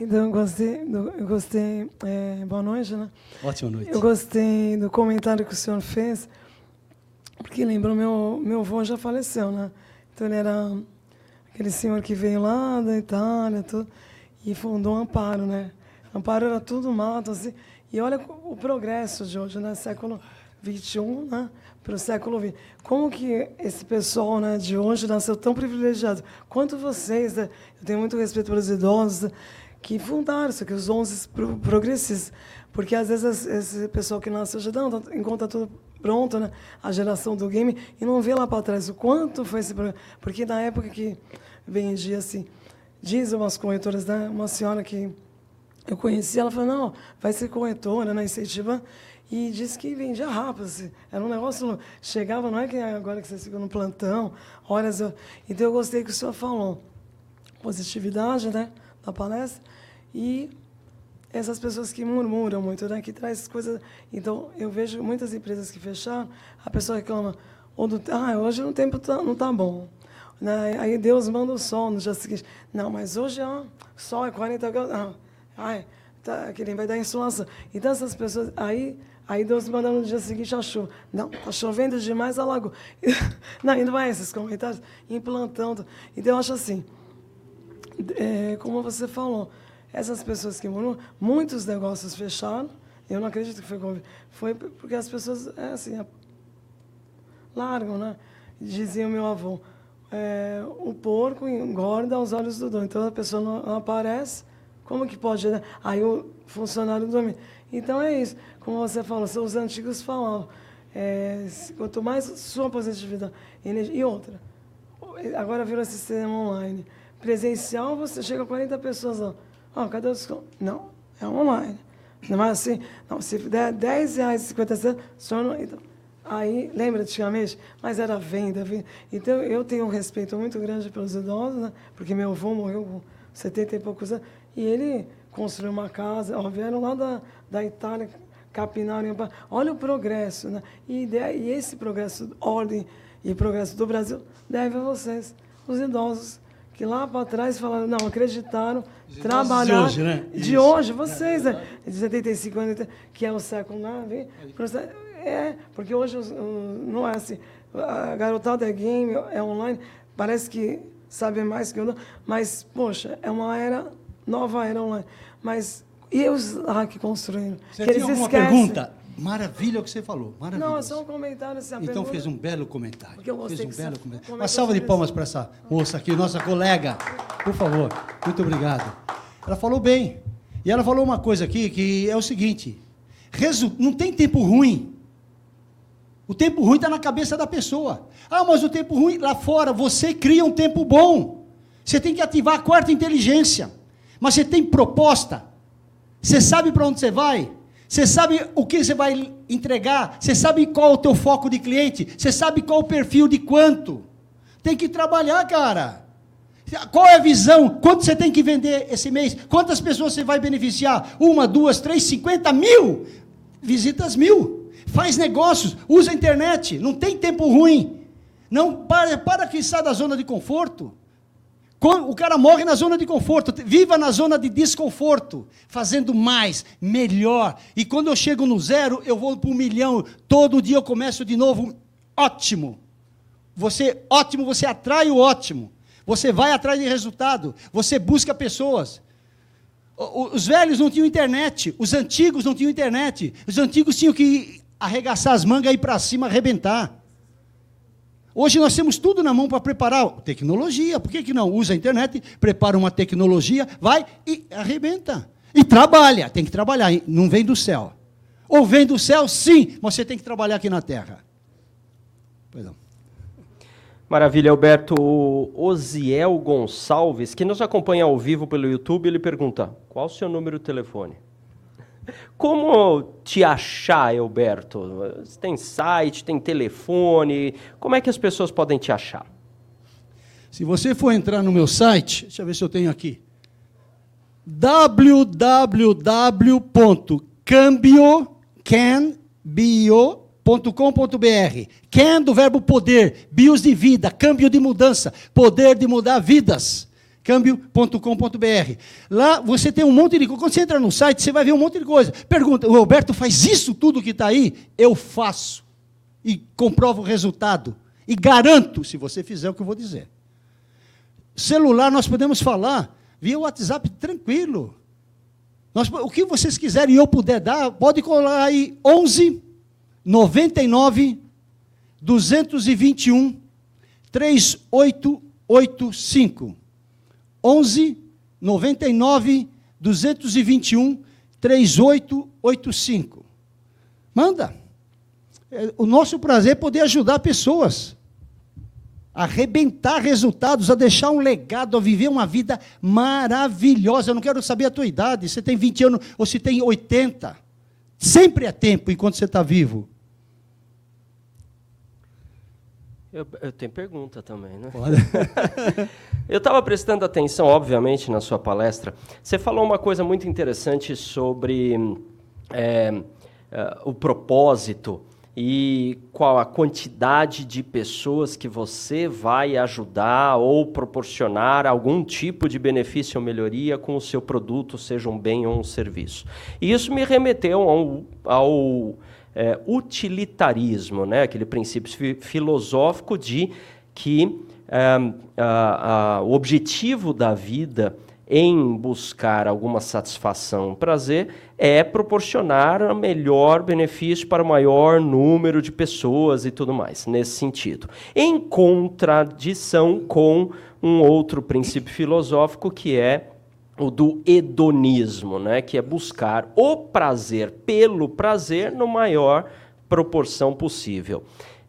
[SPEAKER 4] Então, eu gostei, do, eu gostei é, boa noite, né?
[SPEAKER 2] Ótima noite.
[SPEAKER 4] Eu gostei do comentário que o senhor fez, porque lembra, meu, meu avô já faleceu, né? Então, ele era aquele senhor que veio lá da Itália tudo, e fundou um Amparo, né? Amparo era tudo mato, assim, e olha o progresso de hoje, né? Século XXI, né? Para o século XX. Como que esse pessoal né, de hoje nasceu tão privilegiado? Quanto vocês, né? eu tenho muito respeito pelos idosos, que fundaram isso, que os 11 progressistas. Porque às vezes esse pessoal que nasceu já não, encontra tudo pronto, né? A geração do game, e não vê lá para trás o quanto foi esse programa. Porque na época que vendia assim, dizem umas corretoras, né? Uma senhora que eu conheci, ela falou, não, vai ser corretora, né, incentiva. E disse que vendia rápido. Assim. Era um negócio. Chegava, não é que agora que vocês ficam no plantão, horas. Eu, então eu gostei que o senhor falou. Positividade, né? Da palestra. E essas pessoas que murmuram muito, né? Que traz coisas. Então, eu vejo muitas empresas que fecharam, a pessoa reclama, ou do, ah, hoje o tempo tá, não está bom. Né? Aí Deus manda o sol no dia seguinte. Não, mas hoje ó, o sol é 40 graus. Ah, ai, tá, que nem vai dar insolação. Então, essas pessoas. Aí, aí Deus manda no dia seguinte a chuva. Não, está chovendo demais, alagou. não, ainda vai esses comentários, implantando. Então, eu acho assim, é, como você falou, essas pessoas que moram, muitos negócios fecharam. Eu não acredito que foi foi porque as pessoas é assim largam, né? Dizia o meu avô, é, o porco engorda aos olhos do dono. Então a pessoa não aparece, como que pode? Né? Aí o funcionário dorme. Então é isso. Como você falou, os antigos falavam, é, quanto mais sua positividade e outra. Agora virou sistema online. Presencial, você chega a 40 pessoas lá. Oh, cadê os. Não, é online. Não é assim. Não, se der 10 reais e 50 centavos, só não. Então, aí, lembra antigamente? Mas era venda, venda. Então, eu tenho um respeito muito grande pelos idosos, né? porque meu avô morreu com 70 e poucos anos, e ele construiu uma casa, ó, vieram lá da, da Itália, capinaram. Olha o progresso, né? E, e esse progresso, ordem e progresso do Brasil, deve a vocês, os idosos que lá para trás falaram, não, acreditaram, trabalharam.
[SPEAKER 2] De hoje, né?
[SPEAKER 4] De Isso. hoje, vocês, né? De 75 anos, que é o século IX. É, porque hoje não é assim. A garotada é game, é online, parece que sabe mais que eu não, mas, poxa, é uma era, nova era online. Mas e os lá que construíram?
[SPEAKER 2] Você
[SPEAKER 4] que
[SPEAKER 2] tinha alguma esquecem? pergunta? Maravilha o que você falou. Maravilha.
[SPEAKER 4] Não, é só um comentário. Assim,
[SPEAKER 2] então
[SPEAKER 4] pergunta...
[SPEAKER 2] fez um belo comentário.
[SPEAKER 4] Porque eu
[SPEAKER 2] fez um belo
[SPEAKER 4] comentário.
[SPEAKER 2] Uma salva de palmas para essa moça aqui, nossa colega. Por favor. Muito obrigado. Ela falou bem. E ela falou uma coisa aqui que é o seguinte: resu... não tem tempo ruim. O tempo ruim está na cabeça da pessoa. Ah, mas o tempo ruim lá fora, você cria um tempo bom. Você tem que ativar a quarta inteligência. Mas você tem proposta. Você sabe para onde você vai? Você sabe o que você vai entregar? Você sabe qual é o teu foco de cliente? Você sabe qual o perfil de quanto? Tem que trabalhar, cara. Qual é a visão? Quanto você tem que vender esse mês? Quantas pessoas você vai beneficiar? Uma, duas, três, cinquenta mil? Visitas mil. Faz negócios, usa a internet. Não tem tempo ruim. Não para, para que sai da zona de conforto. O cara morre na zona de conforto, viva na zona de desconforto, fazendo mais, melhor. E quando eu chego no zero, eu vou para um milhão. Todo dia eu começo de novo. Ótimo. Você, ótimo, você atrai o ótimo. Você vai atrás de resultado. Você busca pessoas. Os velhos não tinham internet. Os antigos não tinham internet. Os antigos tinham que arregaçar as mangas e ir para cima arrebentar. Hoje nós temos tudo na mão para preparar tecnologia. Por que, que não? Usa a internet, prepara uma tecnologia, vai e arrebenta. E trabalha, tem que trabalhar, não vem do céu. Ou vem do céu, sim, mas você tem que trabalhar aqui na terra.
[SPEAKER 3] Pois não. Maravilha, Alberto. O Osiel Gonçalves, que nos acompanha ao vivo pelo YouTube, ele pergunta: qual o seu número de telefone? Como te achar, Alberto? Tem site, tem telefone? Como é que as pessoas podem te achar?
[SPEAKER 2] Se você for entrar no meu site, deixa eu ver se eu tenho aqui. www.cambio.com.br Can do verbo poder, bios de vida, câmbio de mudança, poder de mudar vidas câmbio.com.br. Lá você tem um monte de coisa. Quando você entra no site, você vai ver um monte de coisa. Pergunta: o Roberto faz isso tudo que está aí? Eu faço. E comprovo o resultado. E garanto, se você fizer o que eu vou dizer. Celular, nós podemos falar via WhatsApp tranquilo. Nós, o que vocês quiserem e eu puder dar, pode colar aí 11 99 221 3885. 11 99 221 3885. Manda. É, o nosso prazer é poder ajudar pessoas a arrebentar resultados, a deixar um legado, a viver uma vida maravilhosa. Eu não quero saber a tua idade, se tem 20 anos ou se tem 80. Sempre é tempo enquanto você está vivo.
[SPEAKER 3] Eu, eu, tenho pergunta também, né? eu estava prestando atenção, obviamente, na sua palestra. Você falou uma coisa muito interessante sobre é, é, o propósito e qual a quantidade de pessoas que você vai ajudar ou proporcionar algum tipo de benefício ou melhoria com o seu produto, seja um bem ou um serviço. E isso me remeteu ao, ao é, utilitarismo, né? aquele princípio fi filosófico de que é, a, a, o objetivo da vida em buscar alguma satisfação, prazer, é proporcionar o melhor benefício para o maior número de pessoas e tudo mais, nesse sentido. Em contradição com um outro princípio filosófico que é o do hedonismo, né, que é buscar o prazer pelo prazer no maior proporção possível.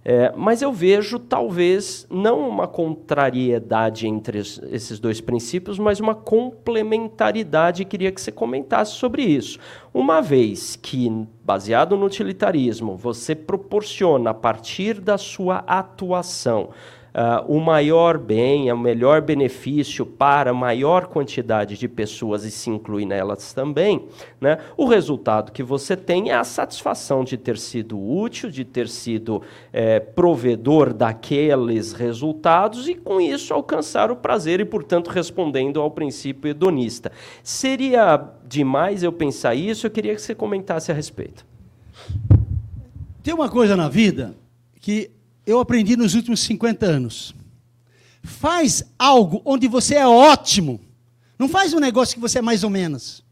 [SPEAKER 3] É, mas eu vejo, talvez, não uma contrariedade entre esses dois princípios, mas uma complementaridade. Queria que você comentasse sobre isso. Uma vez que, baseado no utilitarismo, você proporciona, a partir da sua atuação, uh, o maior bem, o melhor benefício para a maior quantidade de pessoas e se inclui nelas também, né, o resultado que você tem é a satisfação de ter sido útil, de ter sido é, provedor daqueles resultados e, com isso, alcançar o prazer e, portanto, respondendo ao princípio hedonista. Seria demais eu pensar isso? Eu queria que você comentasse a respeito.
[SPEAKER 2] Tem uma coisa na vida que eu aprendi nos últimos 50 anos. Faz algo onde você é ótimo. Não faz um negócio que você é mais ou menos.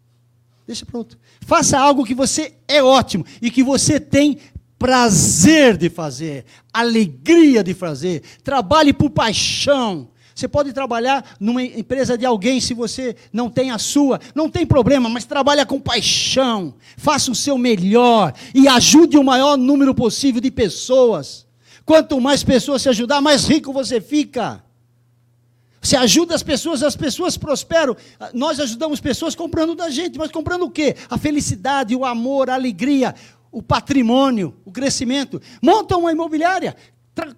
[SPEAKER 2] Deixa pronto. Faça algo que você é ótimo e que você tem prazer de fazer, alegria de fazer. Trabalhe por paixão. Você pode trabalhar numa empresa de alguém se você não tem a sua, não tem problema, mas trabalha com paixão. Faça o seu melhor e ajude o maior número possível de pessoas. Quanto mais pessoas se ajudar, mais rico você fica. Você ajuda as pessoas, as pessoas prosperam. Nós ajudamos pessoas comprando da gente, mas comprando o quê? A felicidade, o amor, a alegria, o patrimônio, o crescimento. Monta uma imobiliária,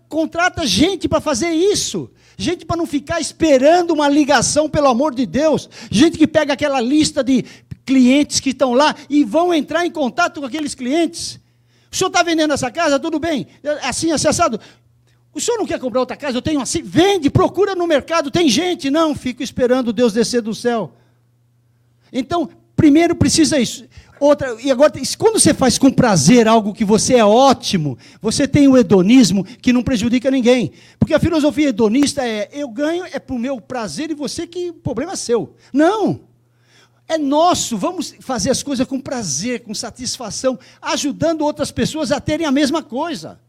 [SPEAKER 2] contrata gente para fazer isso. Gente para não ficar esperando uma ligação, pelo amor de Deus. Gente que pega aquela lista de clientes que estão lá e vão entrar em contato com aqueles clientes. O senhor está vendendo essa casa? Tudo bem. Assim, acessado. O senhor não quer comprar outra casa? Eu tenho assim. Vende, procura no mercado. Tem gente. Não, fico esperando Deus descer do céu. Então, primeiro precisa isso. Outra, e agora, quando você faz com prazer algo que você é ótimo, você tem o hedonismo que não prejudica ninguém. Porque a filosofia hedonista é: eu ganho, é para o meu prazer e você que o problema é seu. Não. É nosso, vamos fazer as coisas com prazer, com satisfação, ajudando outras pessoas a terem a mesma coisa,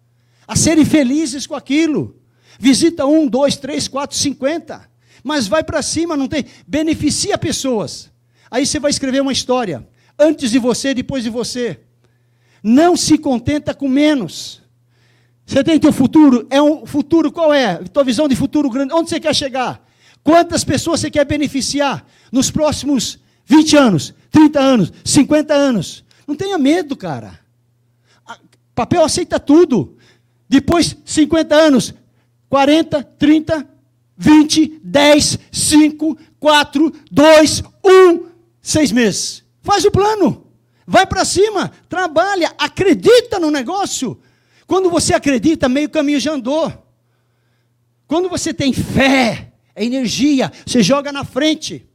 [SPEAKER 2] a serem felizes com aquilo. Visita um, dois, três, quatro, cinquenta, mas vai para cima, não tem. Beneficia pessoas. Aí você vai escrever uma história, antes de você, depois de você. Não se contenta com menos. Você tem teu futuro, é um futuro qual é? Tua visão de futuro grande, onde você quer chegar? Quantas pessoas você quer beneficiar nos próximos 20 anos, 30 anos, 50 anos. Não tenha medo, cara. Papel aceita tudo. Depois, 50 anos, 40, 30, 20, 10, 5, 4, 2, 1, 6 meses. Faz o plano. Vai para cima, trabalha, acredita no negócio. Quando você acredita, meio caminho já andou. Quando você tem fé, é energia, você joga na frente.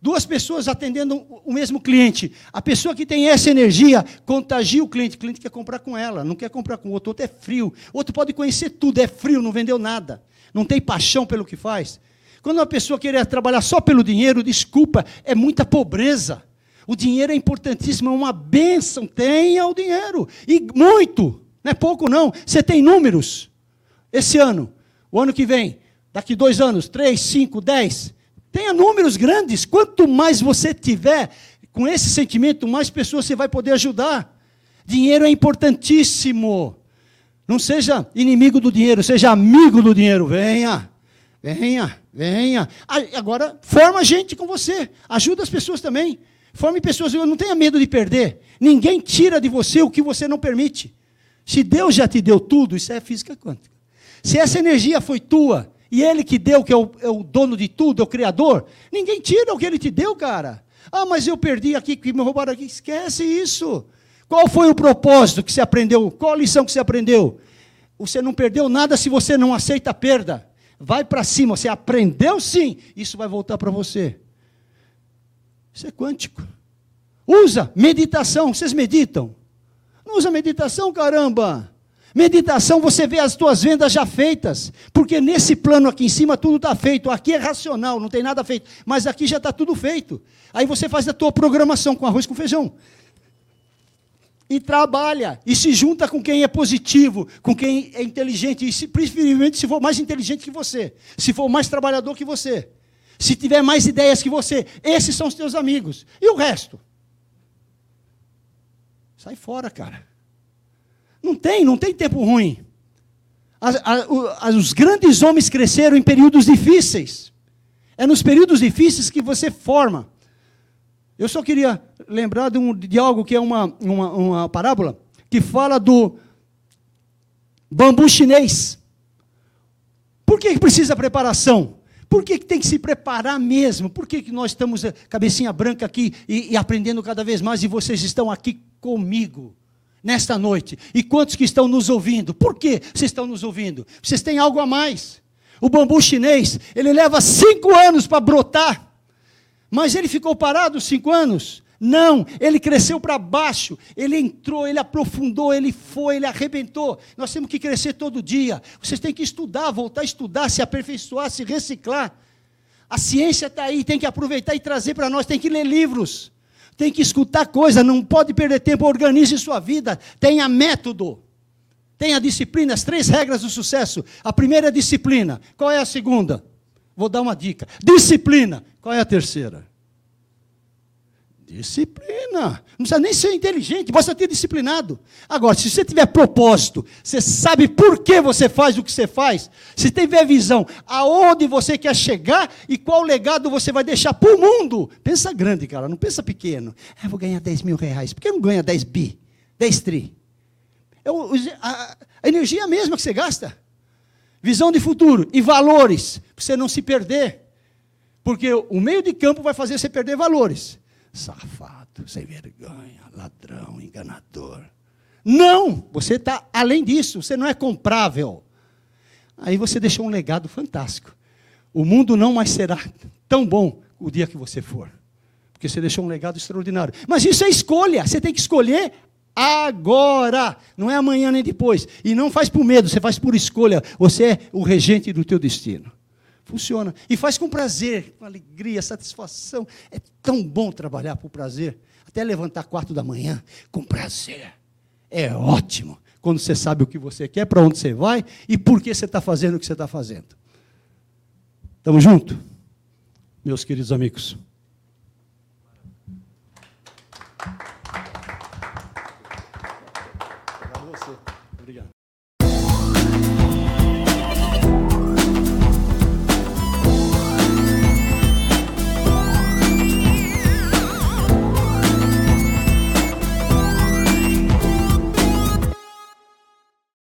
[SPEAKER 2] Duas pessoas atendendo o mesmo cliente. A pessoa que tem essa energia contagia o cliente. O cliente quer comprar com ela, não quer comprar com o outro. Outro é frio. Outro pode conhecer tudo, é frio, não vendeu nada. Não tem paixão pelo que faz. Quando uma pessoa querer trabalhar só pelo dinheiro, desculpa, é muita pobreza. O dinheiro é importantíssimo, é uma bênção. Tenha o dinheiro. E muito. Não é pouco, não. Você tem números. Esse ano, o ano que vem, daqui dois anos, três, cinco, dez. Tenha números grandes. Quanto mais você tiver com esse sentimento, mais pessoas você vai poder ajudar. Dinheiro é importantíssimo. Não seja inimigo do dinheiro, seja amigo do dinheiro. Venha, venha, venha. Agora, forma gente com você. Ajuda as pessoas também. Forme pessoas, não tenha medo de perder. Ninguém tira de você o que você não permite. Se Deus já te deu tudo, isso é física quântica. Se essa energia foi tua, e Ele que deu, que é o, é o dono de tudo, é o Criador, ninguém tira o que Ele te deu, cara. Ah, mas eu perdi aqui, que me roubaram aqui. Esquece isso. Qual foi o propósito que você aprendeu? Qual a lição que você aprendeu? Você não perdeu nada se você não aceita a perda. Vai para cima, você aprendeu sim, isso vai voltar para você. Isso é quântico. Usa meditação, vocês meditam? Não usa meditação, caramba. Meditação, você vê as tuas vendas já feitas, porque nesse plano aqui em cima tudo está feito. Aqui é racional, não tem nada feito, mas aqui já está tudo feito. Aí você faz a tua programação com arroz com feijão. E trabalha, e se junta com quem é positivo, com quem é inteligente, e se, preferivelmente se for mais inteligente que você, se for mais trabalhador que você, se tiver mais ideias que você, esses são os teus amigos. E o resto? Sai fora, cara. Não tem, não tem tempo ruim. As, os grandes homens cresceram em períodos difíceis. É nos períodos difíceis que você forma. Eu só queria lembrar de, um, de algo que é uma, uma, uma parábola que fala do bambu chinês. Por que precisa preparação? Por que tem que se preparar mesmo? Por que, que nós estamos eh, cabecinha branca aqui e, e aprendendo cada vez mais e vocês estão aqui comigo? Nesta noite. E quantos que estão nos ouvindo? Por que vocês estão nos ouvindo? Vocês têm algo a mais. O bambu chinês, ele leva cinco anos para brotar. Mas ele ficou parado cinco anos? Não, ele cresceu para baixo, ele entrou, ele aprofundou, ele foi, ele arrebentou. Nós temos que crescer todo dia. Vocês têm que estudar, voltar a estudar, se aperfeiçoar, se reciclar. A ciência está aí, tem que aproveitar e trazer para nós, tem que ler livros tem que escutar coisa, não pode perder tempo, organize sua vida, tenha método, tenha disciplina, as três regras do sucesso. A primeira é disciplina. Qual é a segunda? Vou dar uma dica. Disciplina. Qual é a terceira? Disciplina. Não precisa nem ser inteligente, basta ter disciplinado. Agora, se você tiver propósito, você sabe por que você faz o que você faz, se tiver visão aonde você quer chegar e qual legado você vai deixar para o mundo, pensa grande, cara, não pensa pequeno. Ah, vou ganhar 10 mil reais. Por que não ganha 10 bi? 10 tri? É a, a energia mesma que você gasta. Visão de futuro e valores, para você não se perder. Porque o meio de campo vai fazer você perder valores safado, sem vergonha, ladrão, enganador. Não! Você está além disso, você não é comprável. Aí você deixou um legado fantástico. O mundo não mais será tão bom o dia que você for. Porque você deixou um legado extraordinário. Mas isso é escolha, você tem que escolher agora, não é amanhã nem depois. E não faz por medo, você faz por escolha. Você é o regente do teu destino. Funciona. E faz com prazer, com alegria, satisfação. É tão bom trabalhar por prazer. Até levantar quatro da manhã com prazer. É ótimo. Quando você sabe o que você quer, para onde você vai e por que você está fazendo o que você está fazendo. Estamos juntos? Meus queridos amigos.